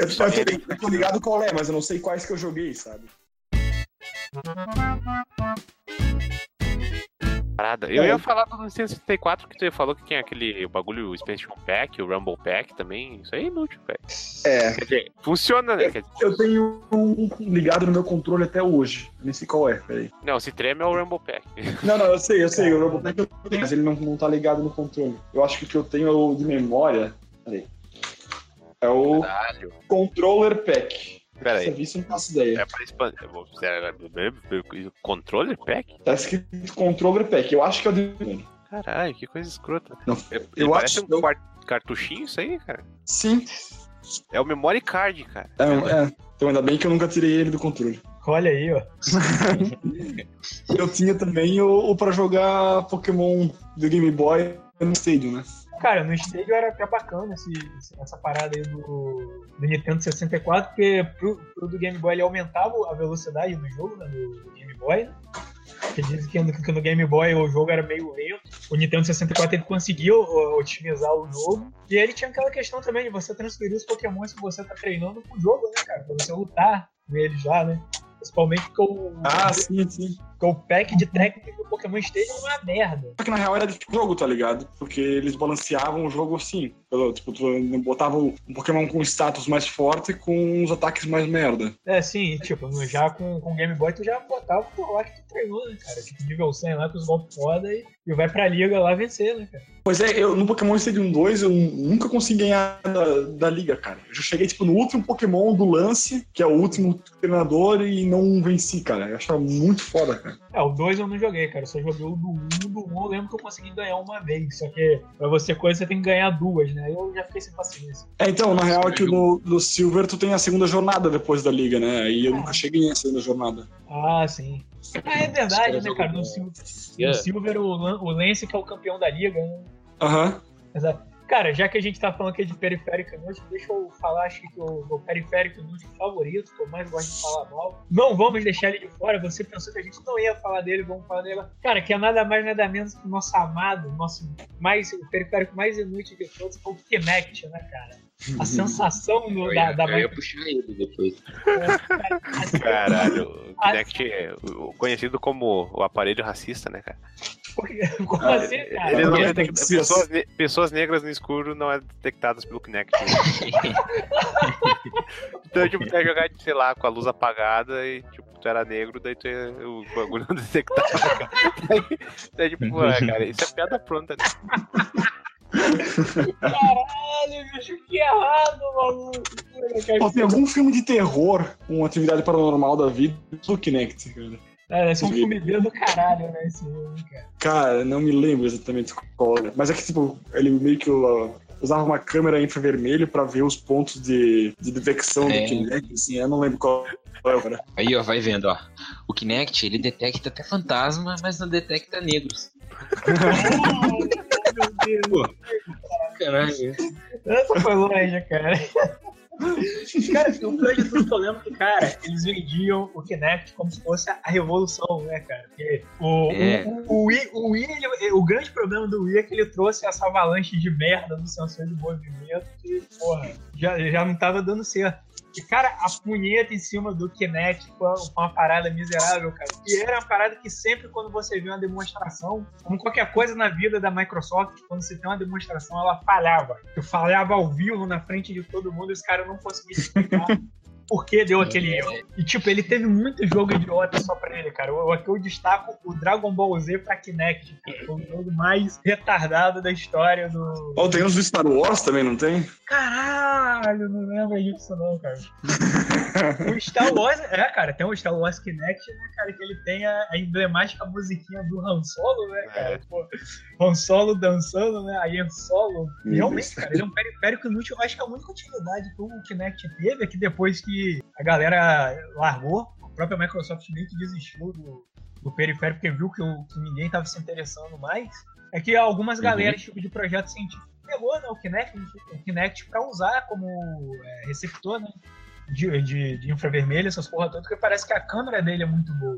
Eu tô, eu tô ligado qual é, mas eu não sei quais que eu joguei, sabe? Parada. Eu É. ia falar do Nintendo 64 que tu falou que tinha aquele bagulho, o Expansion Pack, o Rumble Pack também. Isso aí é inútil, velho. É, Quer dizer, funciona, né? Quer dizer, eu tenho um ligado no meu controle até hoje. Nem sei qual é, peraí. não, se treme é o Rumble Pack. *laughs* Não, não, eu sei, eu sei. O Robotech eu tenho, mas ele não, não tá ligado no controle. Eu acho que o que eu tenho é o de memória. Peraí. É o Caralho. Controller Pack. Pera aí. Serviço não faço ideia. É pra expandir. Controller Pack? Tá escrito Controller Pack. Eu acho que é o de. Caralho, que coisa escrota. Não, É- eu parece acho- um quar- cartuchinho isso aí, cara. Sim. É o Memory Card, cara. É, é. Então ainda bem que eu nunca tirei ele do controle. Olha aí, ó. *laughs* Eu tinha também o, o pra jogar Pokémon do Game Boy no Stadium, né? Cara, no Stadia era até bacana esse, essa parada aí do, do Nintendo 64, porque pro, pro do Game Boy ele aumentava a velocidade do jogo, né, do, do Game Boy, né? Porque dizem que no, que no Game Boy o jogo era meio lento. O Nintendo 64 ele conseguiu ó, otimizar o jogo. E ele tinha aquela questão também de você transferir os Pokémon se você tá treinando pro jogo, né, cara? Pra você lutar com eles já, né? Principalmente porque o, Ah, sim, sim. Porque o pack de técnica do Pokémon Stadium é uma merda. Só que na real era de jogo, tá ligado? Porque eles balanceavam o jogo assim. Tipo, tu botava um Pokémon com status mais forte com os ataques mais merda. É, sim, e, tipo, já com, com Game Boy tu já botava por lá que tu treinou, né, cara? Tipo, nível 100 lá com os golpes foda e, e vai pra liga lá vencer, né, cara? Pois é, eu, no Pokémon Stadium 2 eu nunca consegui ganhar da, da liga, cara. Eu já cheguei, tipo, no último Pokémon do lance, que é o último treinador, e não venci, cara. Eu achava muito foda, cara. É, o 2 eu não joguei, cara. Eu só joguei o do 1. Um, do 1 um, eu lembro que eu consegui ganhar uma vez. Só que pra você coisa você tem que ganhar duas, né? Aí eu já fiquei sem paciência. É, então, na real é que no, no Silver tu tem a segunda jornada depois da liga, né? Aí eu nunca cheguei na segunda jornada. Ah, sim. Ah, é verdade, né, cara? No, Sil- no Yeah. Silver, o, o Lance que é o campeão da liga, né? Aham. Exato. Cara, já que a gente tá falando aqui de periférico inútil, deixa eu falar, acho que o meu periférico inútil favorito, que eu mais gosto de falar mal. Não vamos deixar ele de fora, você pensou que a gente não ia falar dele, vamos falar dele. Cara, que é nada mais, nada menos que o nosso amado, nosso mais, o periférico mais inútil de todos, é o Kinect, né, cara? A sensação do, Eu da, ia, da eu ia puxar ele depois. *laughs* Caralho, o. Kinect é conhecido como o aparelho racista, né, cara? *laughs* Como Ah, assim, cara? Ele não porque- detecta- pessoas, ne- pessoas negras no escuro não é detectadas pelo Kinect. *laughs* então, tipo, tu ia jogar, sei lá, com a luz apagada e, tipo, tu era negro, daí tu ia, o bagulho não detectava. cara. Daí, daí, tipo, é, cara, isso é piada pronta. Né? Caralho, bicho, que errado, maluco. Pô, tem algum filme de terror com atividade paranormal da vida do Kinect, cara? É, esse é um filme do caralho, né, esse filme, cara. Cara, não me lembro exatamente qual é. Mas é que, tipo, ele meio que uh, usava uma câmera infravermelho pra ver os pontos de, de detecção É. do Kinect, assim, eu não lembro qual qual é. Aí, ó, vai vendo, ó. O Kinect, ele detecta até fantasma, mas não detecta negros. Caralho. Essa foi longe, cara. Cara, o grande tudo que eu lembro que, cara, eles vendiam o Kinect como se fosse a revolução, né, cara? Porque o, É. o, o Wii, o, Wii ele- o grande problema do Wii é que ele trouxe essa avalanche de merda no sensor de movimento que, porra, já, já não tava dando certo. E, cara, a punheta em cima do Kinect foi uma parada miserável, cara. E era uma parada que sempre quando você vê uma demonstração, como qualquer coisa na vida da Microsoft, quando você tem uma demonstração, ela falhava. Eu falhava ao vivo na frente de todo mundo e os caras não conseguiam explicar *laughs* por que deu aquele erro. E, tipo, ele teve muito jogo idiota só pra ele, cara. Eu, aqui eu destaco o Dragon Ball Z pra Kinect, cara. Foi o jogo mais retardado da história do. Ó, tem uns do Star Wars também, não tem? Caralho, não lembro disso não, cara. *laughs* O Star Wars, é, cara, tem o Star Wars Kinect, né, cara, que ele tem a, a emblemática musiquinha do Han Solo, né, cara? Pô, Han Solo dançando, né? Aí Han Solo. Meu Realmente, Deus. cara, ele é um periférico inútil. Eu acho que a única utilidade que o Kinect teve é que depois que a galera largou, a própria Microsoft meio que desistiu do, do periférico, porque viu que, o- que ninguém tava se interessando mais. É que algumas Uhum. galeras, tipo, de projeto científico, pegou né, o Kinect, o Kinect pra usar como é, receptor, né? De, de, de infravermelho, essas porra todas, porque parece que a câmera dele é muito boa.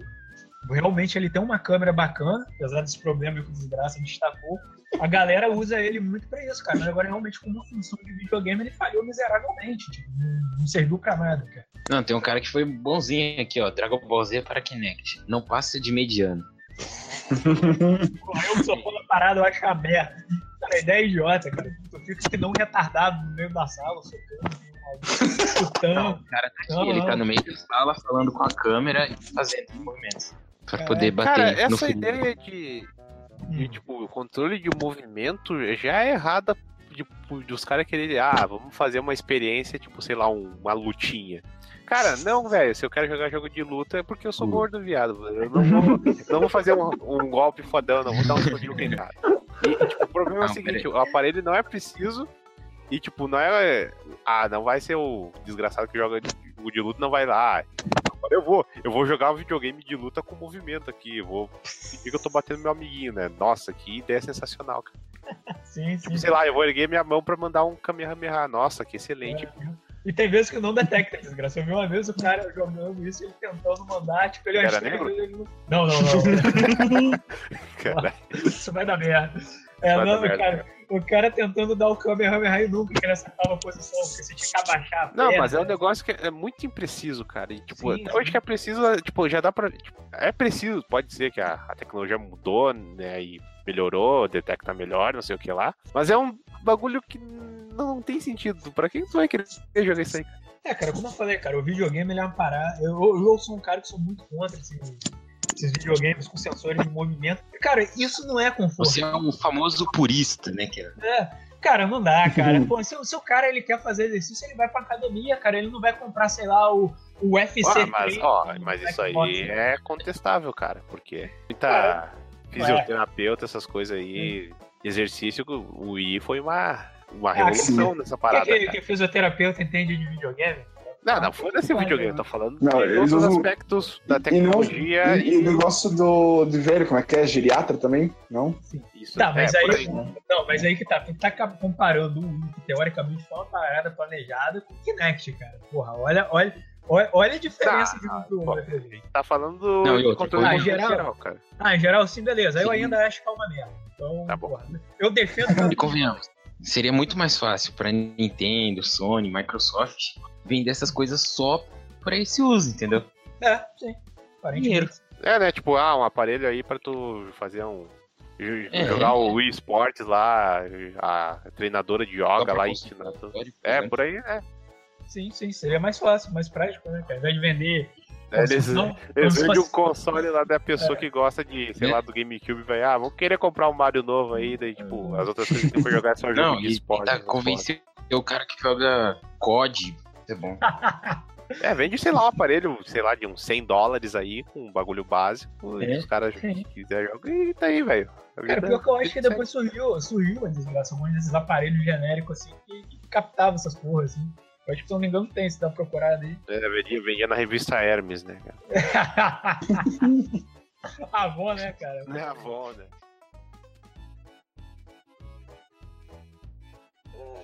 Realmente ele tem uma câmera bacana, apesar desse problema que o Desgraça destacou. A galera usa ele muito pra isso, cara. Mas agora, realmente, como função de videogame, ele falhou miseravelmente. Tipo, não, não serviu pra nada, cara. Não, tem um cara que foi bonzinho aqui, ó. Dragon Ball Z para Kinect. Não passa de mediano. Eu fã da parada, eu acho a merda. Cara, a ideia é idiota, cara. Tu fica que não retardado no meio da sala, socando, escutando. O cara tá aqui, Não, ele não. tá no meio da sala falando com a câmera e fazendo movimentos. Pra Caraca. poder bater Cara, no essa ideia de, de, Hum. tipo, controle de movimento já é errada tipo, dos caras quererem, ah, vamos fazer uma experiência, tipo, sei lá, um- uma lutinha. Cara, não, velho, se eu quero jogar jogo de luta é porque eu sou Hum. gordo, viado. Eu não vou, não vou fazer um, um golpe fodão, não vou dar um soquinho em cara. E, tipo, o problema é o Não, seguinte, peraí. o aparelho não é preciso e, tipo, não é... Ah, não vai ser o desgraçado que joga de, jogo de luta, não vai lá. Agora eu vou, eu vou jogar um videogame de luta com movimento aqui, eu vou fingir que eu tô batendo meu amiguinho, né? Nossa, que ideia sensacional, cara. *laughs* Sim, sim. Tipo, sei lá, eu vou erguer minha mão pra mandar um Kamehameha. Nossa, que excelente. É. E tem vezes que não detecta, desgraça. Eu vi uma vez o cara jogando isso e ele tentando mandar, tipo, ele Era negro? ele não- Não, não, não. *laughs* *laughs* Cara, Isso vai dar merda. É, não, merda. cara. O cara tentando dar o Kamehameha e nunca que ele acertava a posição, porque você tinha que abaixar Não, mas é um negócio que é muito impreciso, cara. E, tipo, Sim, até sim. hoje que é preciso, é, tipo, já dá pra. tipo, é preciso, pode ser que a, a tecnologia mudou, né? E melhorou, detecta melhor, não sei o que lá. Mas é um bagulho que não tem sentido. Pra quem tu vai querer jogar isso aí? É, cara, como eu falei, cara, o videogame ele é uma parada. Eu, eu, eu sou um cara que sou muito contra esses, esses videogames com sensores de movimento. Cara, isso não é conforto. Você é o famoso purista, né, cara? É, cara, não dá, cara. *laughs* Pô, se, o- se o cara ele quer fazer exercício, ele vai pra academia, cara. Ele não vai comprar, sei lá, o, o UFC. Ah, mas, 3, ó, mas isso aí é contestável, cara. Porque muita Cara, fisioterapeuta, essas coisas aí, exercício, o Wii foi uma, uma Ah, revolução nessa Quem parada. que, cara. que fisioterapeuta entende de videogame? Não, não, foda-se o videogame, eu não. tô falando Não, eles outros usam- aspectos da E, não, tecnologia e, e o negócio do, de velho, como é que é? Geriatra também? Não? isso. Tá, mas é, por aí, Não, mas aí que tá. Tu tá comparando um que teoricamente foi uma parada planejada com o Kinect, cara. Porra, olha, olha, olha, a diferença Tá, de um pro pô. outro. ali. Tá falando do Não, e outra controle Ah, geral? geral, cara. Ah, em geral, sim, beleza. Eu Sim. ainda acho que é uma merda. Então, Tá bom. porra, eu defendo. *laughs* E convenhamos, seria muito mais fácil pra Nintendo, Sony, Microsoft vender essas coisas só pra esse uso, entendeu? é, sim. Aparentemente. É, né? Tipo, ah, um aparelho aí pra tu fazer um. É. jogar o Wii Sports lá, a treinadora de yoga lá ensinando. É, né? por aí, né? Sim, sim. Seria mais fácil, mais prático, né? Ao invés de vender. É, Eles, Não, eles se vendem o fosse- console lá da pessoa que gosta de, sei É. lá, do GameCube, vai, ah, vamos querer comprar um Mario novo aí, daí, tipo, as outras coisas que tem pra jogar é só jogo Não, de e esporte. tá convencer o cara que joga COD. É bom. *laughs* É, vende, sei lá, um aparelho, sei lá, de uns 100 dólares aí, com um bagulho básico, e É. os caras Sim. quiserem jogar, e tá aí, velho. A Cara, vida- pior que eu acho que depois surgiu, surgiu uma desgraça, um monte desses aparelhos genéricos assim que, que captavam essas porras, assim. Eu acho que se não me engano tem, se dá uma procurada aí. É, vendia, vendia na revista Hermes, né, cara? *laughs* A avó, né, cara? É a avó, né?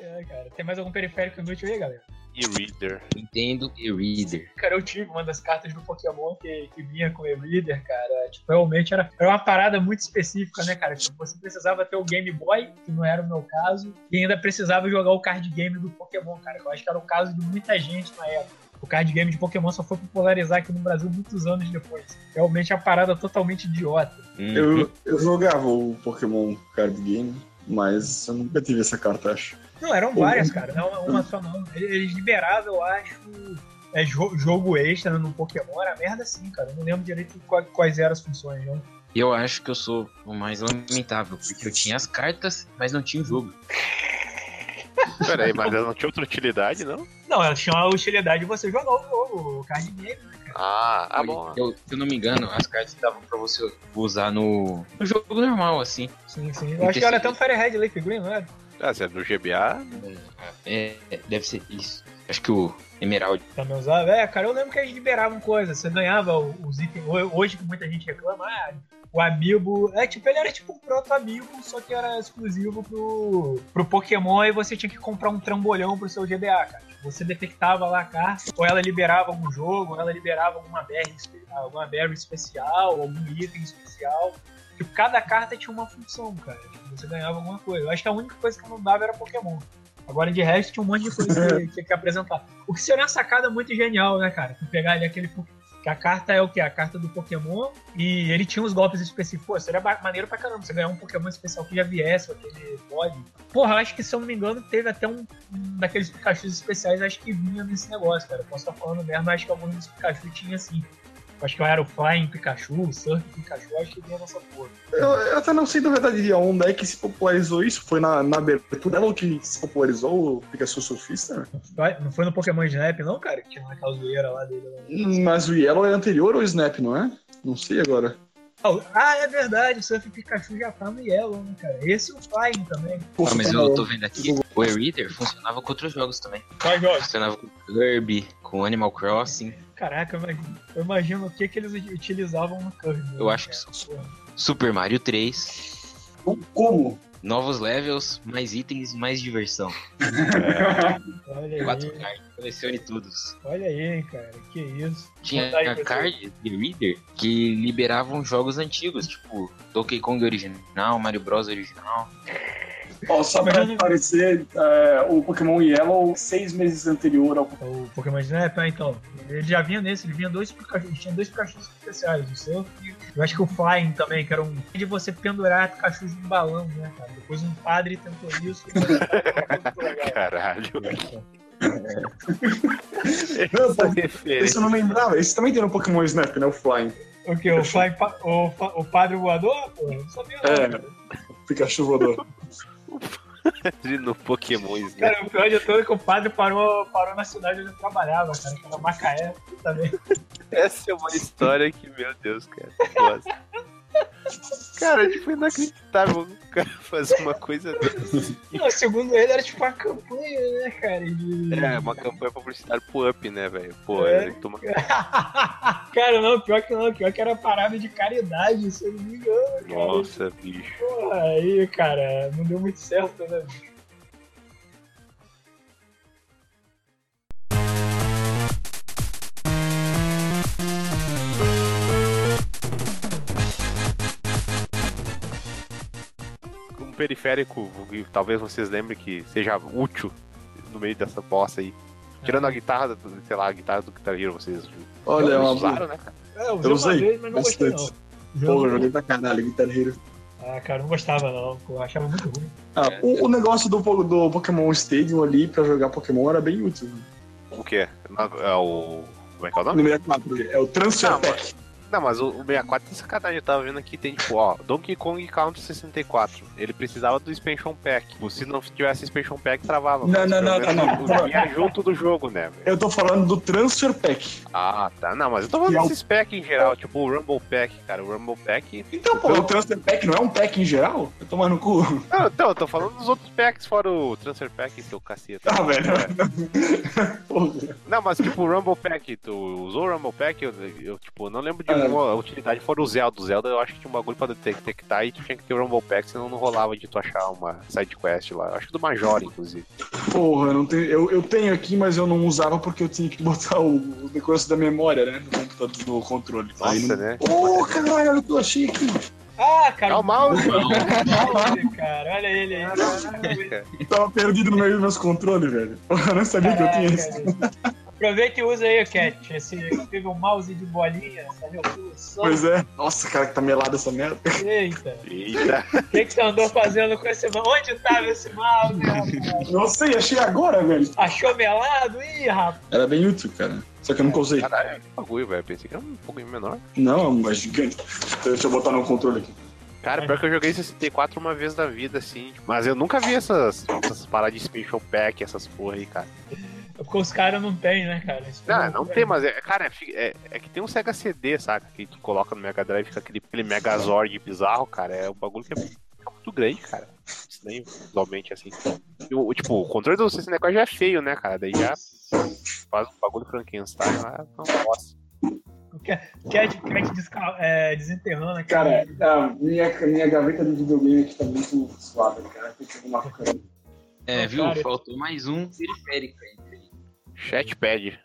É, cara. Tem mais algum periférico inútil aí, galera? E-reader. Nintendo e Reader. Cara, eu tive uma das cartas do Pokémon que, que vinha com o e-reader, cara. Tipo, realmente era, era uma parada muito específica, né, cara? Tipo, você precisava ter o Game Boy, que não era o meu caso, e ainda precisava jogar o card game do Pokémon, cara. Eu acho que era o caso de muita gente na época. O card game de Pokémon só foi popularizar aqui no Brasil muitos anos depois. Realmente é uma parada totalmente idiota. Hum, Eu, eu jogava o Pokémon Card Game, mas eu nunca tive essa carta, acho. Não, eram várias, cara. Não uma- uma só não. Eles liberavam, eu acho, é, jo- jogo extra no Pokémon. Era merda assim, cara. Eu não lembro direito qua- quais eram as funções, né? Eu acho que eu sou o mais lamentável, porque eu tinha as cartas, mas não tinha o jogo. Peraí, mas ela não tinha outra utilidade, não? Não, ela tinha a utilidade de você jogar o jogo, o card game, né, cara? Ah, ah bom. Eu, se eu não me engano, as cartas davam pra você usar no, no jogo normal, assim. Sim, sim. Eu acho que era até um Firehead Leaf Green, não era? Ah, se é do GBA, É, é, deve ser isso. Acho que o Emerald. Também usava. É, cara, eu lembro que eles liberavam coisas. Você ganhava o- os itens. ho- Hoje que muita gente reclama, ah, o Amiibo. É, tipo, ele era tipo um proto-Amiibo, só que era exclusivo pro, pro Pokémon e você tinha que comprar um trambolhão pro seu GBA, cara. Tipo, Você detectava lá a carta, ou ela liberava algum jogo, ou ela liberava alguma berry, espe- alguma berry especial, algum item especial. Tipo, cada carta tinha uma função, cara. Tipo, você ganhava alguma coisa. Eu acho que a única coisa que não dava era Pokémon. Agora, de resto, tinha um monte de coisa que *laughs* tinha que apresentar. O que seria uma sacada muito genial, né, cara? Tu pegar ali aquele. Que a carta é o quê? A carta do Pokémon. E ele tinha uns golpes específicos. Pô, seria maneiro pra caramba você ganhar um Pokémon especial que já viesse, aquele mod. Porra, eu acho que, se eu não me engano, teve até um, um daqueles Pikachu especiais, acho que vinha nesse negócio, cara. Eu posso estar falando merda, mas acho que alguns dos Pikachu tinha assim. Acho que era o Flying Pikachu, o Surf Pikachu, acho que vinha nessa porra. Eu, eu até não sei da verdade onde é que se popularizou isso. Foi na, na abertura dela que se popularizou o Pikachu Surfista? Não foi no Pokémon Snap, não, cara? Que tinha aquela zoeira lá dele. lá. Mas o Yellow é anterior ao Snap, não é? Não sei agora. Ah, é verdade, o Surf Pikachu já tá no Yellow, né, cara? Esse e o Flying também. Ah, mas eu tô vendo aqui, o E-Reader funcionava com outros jogos também. Quais jogos? Funcionava com Kirby, com Animal Crossing. Caraca, eu imagino, eu imagino o que, que eles utilizavam no Kirby. né, Eu acho que cara? são- Super Mario 3. Como? Novos levels, mais itens mais diversão. *laughs* Olha 4 aí, cards, colecione todos. olha aí, cara. Que isso. Tinha pessoal. cards de Reader que liberavam jogos antigos, tipo Donkey Kong original, Mario Bros original. Ó, só pra aparecer, é, o Pokémon Yellow, seis meses anterior ao O Pokémon Snap, ah, então. Ele já vinha nesse, ele vinha dois Pikachu, tinha dois Pikachu especiais, o Surf e eu acho que o Flying também, que era um de você pendurar Pikachu em balão, né, cara? Depois um padre tentou isso. e. *laughs* Caralho. Não, pô, referência. Esse eu não lembrava. Esse também tem no Pokémon Snap, né? O Flying. O que? O, Flying, pa- o, o padre voador? Pô, eu não sabia não. É. Pikachu voador. No Pokémon Snap. Cara, o pior de tudo é que o padre parou, parou na cidade onde eu trabalhava, cara, que era Macaé também. Essa é uma história que, meu Deus, cara. Cara, tipo, inacreditável o cara fazer uma coisa dessa. Não, segundo ele, era tipo uma campanha, né, cara? De... É, uma campanha publicitária pro Up, né, velho? Pô, É. ele toma... *laughs* cara, não, pior que não, pior que era parada de caridade, se eu não me engano, cara. Nossa, bicho. Porra, aí, cara, não deu muito certo, né? bicho? Periférico, que talvez vocês lembrem que seja útil no meio dessa bosta aí. Tirando a guitarra, do- sei lá, a guitarra do Guitar Hero, vocês Olha, é uma usaram, né, cara? É, eu usei Eu usei vez, mas não gostei, não. bastante. Porra, eu joguei pra caralho, Guitar Hero. Ah, cara, não gostava, não. Eu achava muito ruim. Ah, o, o negócio do, do Pokémon Stadium ali pra jogar Pokémon era bem útil. O quê? É o... Como é que é o No nome? 64, é o Transfer Não, Pack. Não, mas o, o 64 tem sacanagem. Eu tava vendo aqui, tem tipo, ó, Donkey Kong Country 64. Ele precisava do Expansion Pack. Tipo, Se não tivesse Expansion Pack, travava. Não, não, não, menos não, não. Vinha junto do jogo, né, velho? Eu tô falando do Transfer Pack. Ah, tá. Não, mas eu tô falando é desses packs em geral, tipo o Rumble Pack, cara. O Rumble Pack. Então, pô, o Transfer Pack não é um pack em geral? Eu tô no cu. Não, então, eu tô falando dos outros packs fora o Transfer Pack, seu caceta. Ah, velho. *laughs* Porra. Não, mas tipo o Rumble Pack, tu usou o Rumble Pack? Eu, eu, tipo, não lembro de Ah. uma utilidade fora o Zelda. O Zelda eu acho que tinha um bagulho pra detectar e tu tinha que ter o Rumble Pack, senão não rolava de tu achar uma side quest lá. Eu acho que do Major, inclusive. Porra, eu, não tenho, eu, eu tenho aqui, mas eu não usava porque eu tinha que botar o, o negócio da memória, né? No computador, no controle. Aí Nossa, não... né? Ô, caralho, olha o que eu achei aqui. Ah, cara. É o mouse. cara. Olha ele aí. Tava perdido no meio dos meus controles, velho. Eu não sabia que eu tinha isso. Aproveita e usa aí, Cat. Esse teve um mouse de bolinha, essa resolução. Pois é. Nossa, cara, que tá melado essa merda. Eita. Eita. O que, que você andou fazendo com esse mouse? Onde tava esse mouse, rapaz? Não sei, achei agora, velho. Achou melado? Ih, rapaz. Era bem útil, cara. Só que eu nunca usei. Caralho, que bagulho, velho. Pensei que era um pouquinho menor. Não, é gigante. Deixa eu botar no controle aqui. Cara, pior que eu joguei 64 uma vez na vida, assim. Mas eu nunca vi essas, essas paradas de Special Pack, essas porra aí, cara. É Porque os caras não tem, né, cara? Isso Não, não tem, mas é, cara, é, é, é que tem um Sega CD, saca? Que tu coloca no Mega Drive, fica aquele, aquele Megazord bizarro, cara. É um bagulho que é muito, é muito grande, cara. Isso nem visualmente assim. E o, tipo, o controle do 64 já é feio, né, cara? Daí já faz um bagulho Frankenstein lá, não posso. Cat, Cat desca- é, desenterrando aqui. Cara, a minha, minha gaveta de videogame aqui tá muito suave, cara. Tem que arrumar coisa. É, viu? Faltou mais um periférico aí. Chatpad.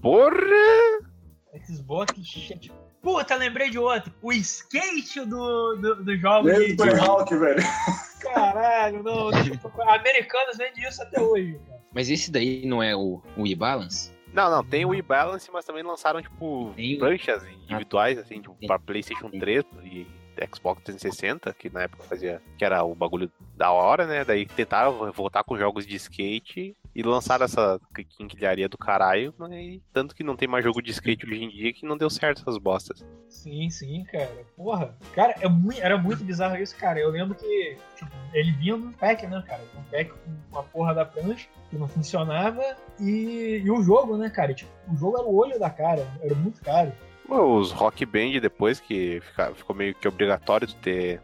Porra! Xbox chat. Puta, lembrei de outro. O skate do, do, do jogo Lembra de, do Tony Hawk, velho? *laughs* Caralho, não. *laughs* procurar. Americanos vendem isso até hoje, cara. Mas esse daí não é o, o e-balance? Não, não, tem o Wii Balance, mas também lançaram, tipo, Tem pranchas individuais, assim, tipo, pra PlayStation 3 e Xbox 360, que na época fazia. que era o bagulho da hora, né? Daí tentaram voltar com jogos de skate e lançaram essa quinquilharia do caralho, mas tanto que não tem mais jogo de skate hoje em dia que não deu certo essas bostas. Sim, sim, cara. Porra. Cara, é muito, era muito bizarro isso, cara. Eu lembro que, tipo, ele vinha num pack, né, cara? Um pack com a porra da prancha, que não funcionava, e, e o jogo, né, cara? Tipo, o jogo era o olho da cara, era muito caro. Pô, Os Rock Band depois, que fica- ficou meio que obrigatório de ter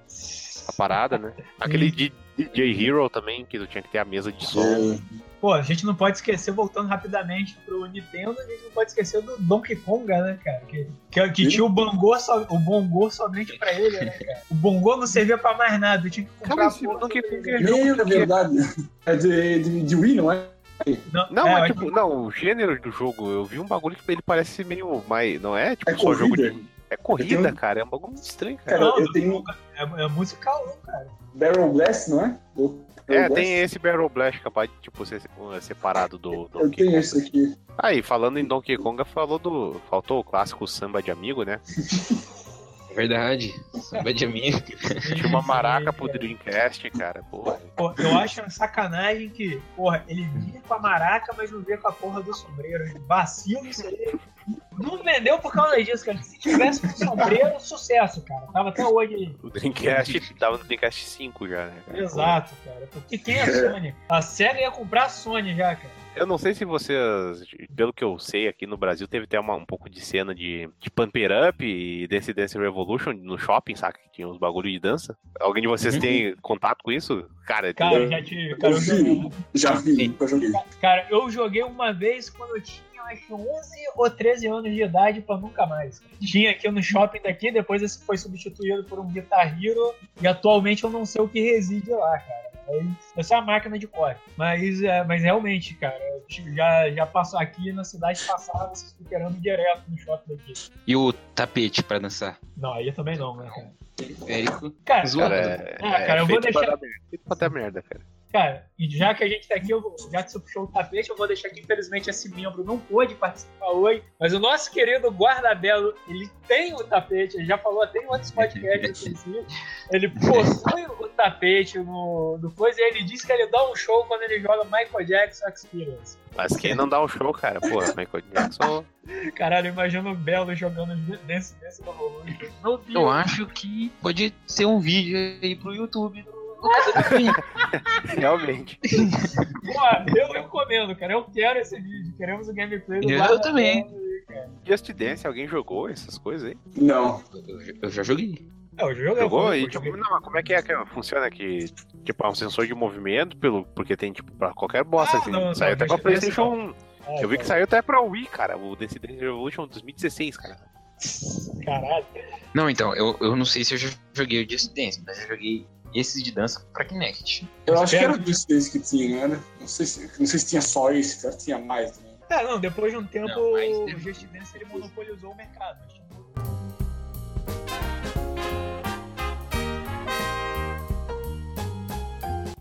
a parada, né? Aquele DJ Hero também, que tu tinha que ter a mesa de som. Pô, a gente não pode esquecer, voltando rapidamente pro Nintendo, a gente não pode esquecer do Donkey Konga, né, cara? Que, que, que tinha o Bongô, só, o Bongô somente pra ele, né, cara? O Bongô não servia pra mais nada, tinha que comprar porra Donkey do- Kong é jogo é quê? verdade. *laughs* É de, de, de Wii, não é? Não, Não, é, mas eu tipo, não, o gênero do jogo, eu vi um bagulho que ele parece meio mais. Não é tipo É só jogo corrida? de. É corrida, tenho- cara. É um bagulho muito estranho, cara. Cara, Não, eu tenho é, é musical, não, cara. Barrel Blast, não é? É, tem esse Barrel Blast capaz de tipo, ser separado do Eu Donkey tenho Kong. esse aqui. Aí, falando em Donkey Kong, falou do. Faltou o clássico samba de amigo, né? *laughs* É verdade. Samba de amigo. Tinha uma maraca pro. Dreamcast, cara. Porra. Pô, eu acho uma sacanagem que, porra, ele vinha com a maraca, mas não vinha com a porra do sombreiro. Vacilo isso aí. Não vendeu por causa disso, cara. Se tivesse com sombreiro, sucesso, cara. Tava até hoje aí. O Dreamcast tava no Dreamcast 5 já, né? cara? Exato, cara. Porque quem é a Sony? A SEGA ia comprar a Sony já, cara. Eu não sei se vocês, pelo que eu sei, aqui no Brasil teve até uma- um pouco de cena de, de Pump It Up e Dance Dance Revolution no shopping, saca? Que tinha uns bagulho de dança. Alguém de vocês Uhum. tem contato com isso? Cara, Cara, Eu- eu já tive. Cara, Eu eu vi, joguei, já vi, nunca joguei. cara, eu joguei uma vez quando eu tinha acho que 11 ou 13 anos de idade pra nunca mais. Tinha aqui no shopping daqui, depois esse foi substituído por um Guitar Hero e atualmente eu não sei o que reside lá, cara. Essa é a máquina de corte. Mas, é, mas realmente, cara, já, já passou aqui na cidade passava vocês fliperando direto no shopping daqui. E o tapete pra dançar? Não, aí também não, né, cara? Periférico. Cara, cara, é, Ah, cara, eu vou feito pra deixar- dar merda. Feito pra dar merda, cara. Cara, e já que a gente tá aqui, eu vou- já que você puxou o tapete, eu vou deixar que infelizmente esse membro não pôde participar hoje, mas o nosso querido Guardabelo, ele tem o tapete, ele já falou até em outros podcasts, *laughs* inclusive, ele possui o tapete no, no coisa e ele disse que ele dá um show quando ele joga Michael Jackson Experience. Mas quem não dá um show, cara? Porra, Michael Jackson. *laughs* Caralho, imagina o Belo jogando desse, desse volume. Meu Deus. Eu acho que pode ser um vídeo aí pro YouTube do do Fim. *laughs* Realmente. Pô, eu recomendo, cara, eu quero esse vídeo, queremos o gameplay do Eu também. aí. Just Dance, alguém jogou essas coisas aí? Não. Eu- Eu já joguei. É, o jogo é Jogou? E eu tipo, joguei. não, mas como é que é que funciona que tipo, é um sensor de movimento, pelo, porque tem tipo pra qualquer bosta, Ah, assim. não, saiu não, até pra Playstation 1. Ah, Eu vi que saiu até pra Wii, cara, o Dance Dance Revolution 2016, cara. Caralho. Não, então, eu, eu não sei se eu já joguei o Just Dance, mas eu joguei esses de dança pra Kinect. Eu acho que era Just Dance que tinha, não era? Não sei se, não sei se tinha só esse, cara, tinha mais também. É, não, depois de um tempo Não, mas o Just Dance ele monopolizou o mercado.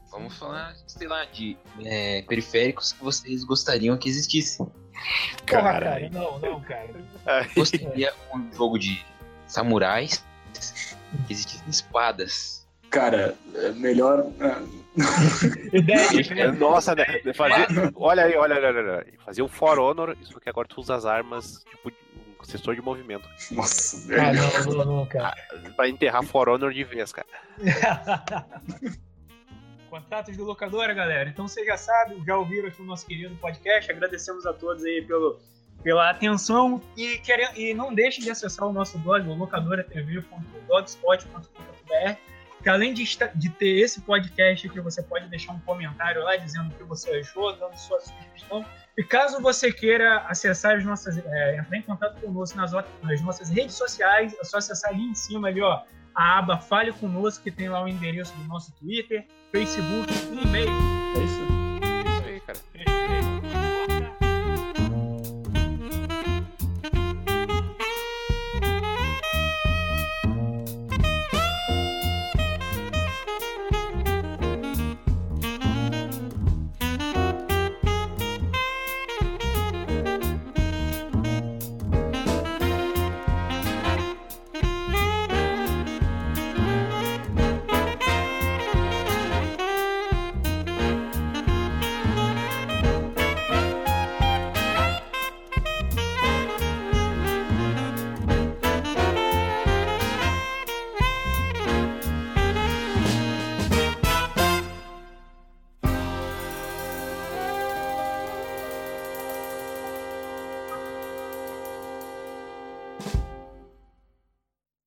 Vamos falar, sei lá, de é, periféricos que vocês gostariam que existissem. Porra, cara, Caralho. não, não, cara. Gostaria um jogo de samurais que existissem espadas. Cara, é melhor. é, Ideia de É, Nossa, né? Fazer, olha aí, olha, olha, olha. Fazer o For Honor, isso porque agora tu usa as armas, tipo, um sensor de movimento. Nossa, Ah, velho. não, não, não, cara. Pra enterrar For Honor de vez, cara. *laughs* Contatos do locadora, galera. Então vocês já sabem, já ouviram aqui o nosso querido podcast. Agradecemos a todos aí pelo, pela atenção e, querem, e não deixem de acessar o nosso blog, o locadoratv.blogspot.com.br que além de, de ter esse podcast aqui, você pode deixar um comentário lá dizendo o que você achou, dando sua sugestão. E caso você queira acessar as nossas, é, entrar em contato conosco nas, nas nossas redes sociais, é só acessar ali em cima ali, ó, a aba Fale Conosco, que tem lá o endereço do nosso Twitter, Facebook e e-mail. É isso? Isso aí, cara.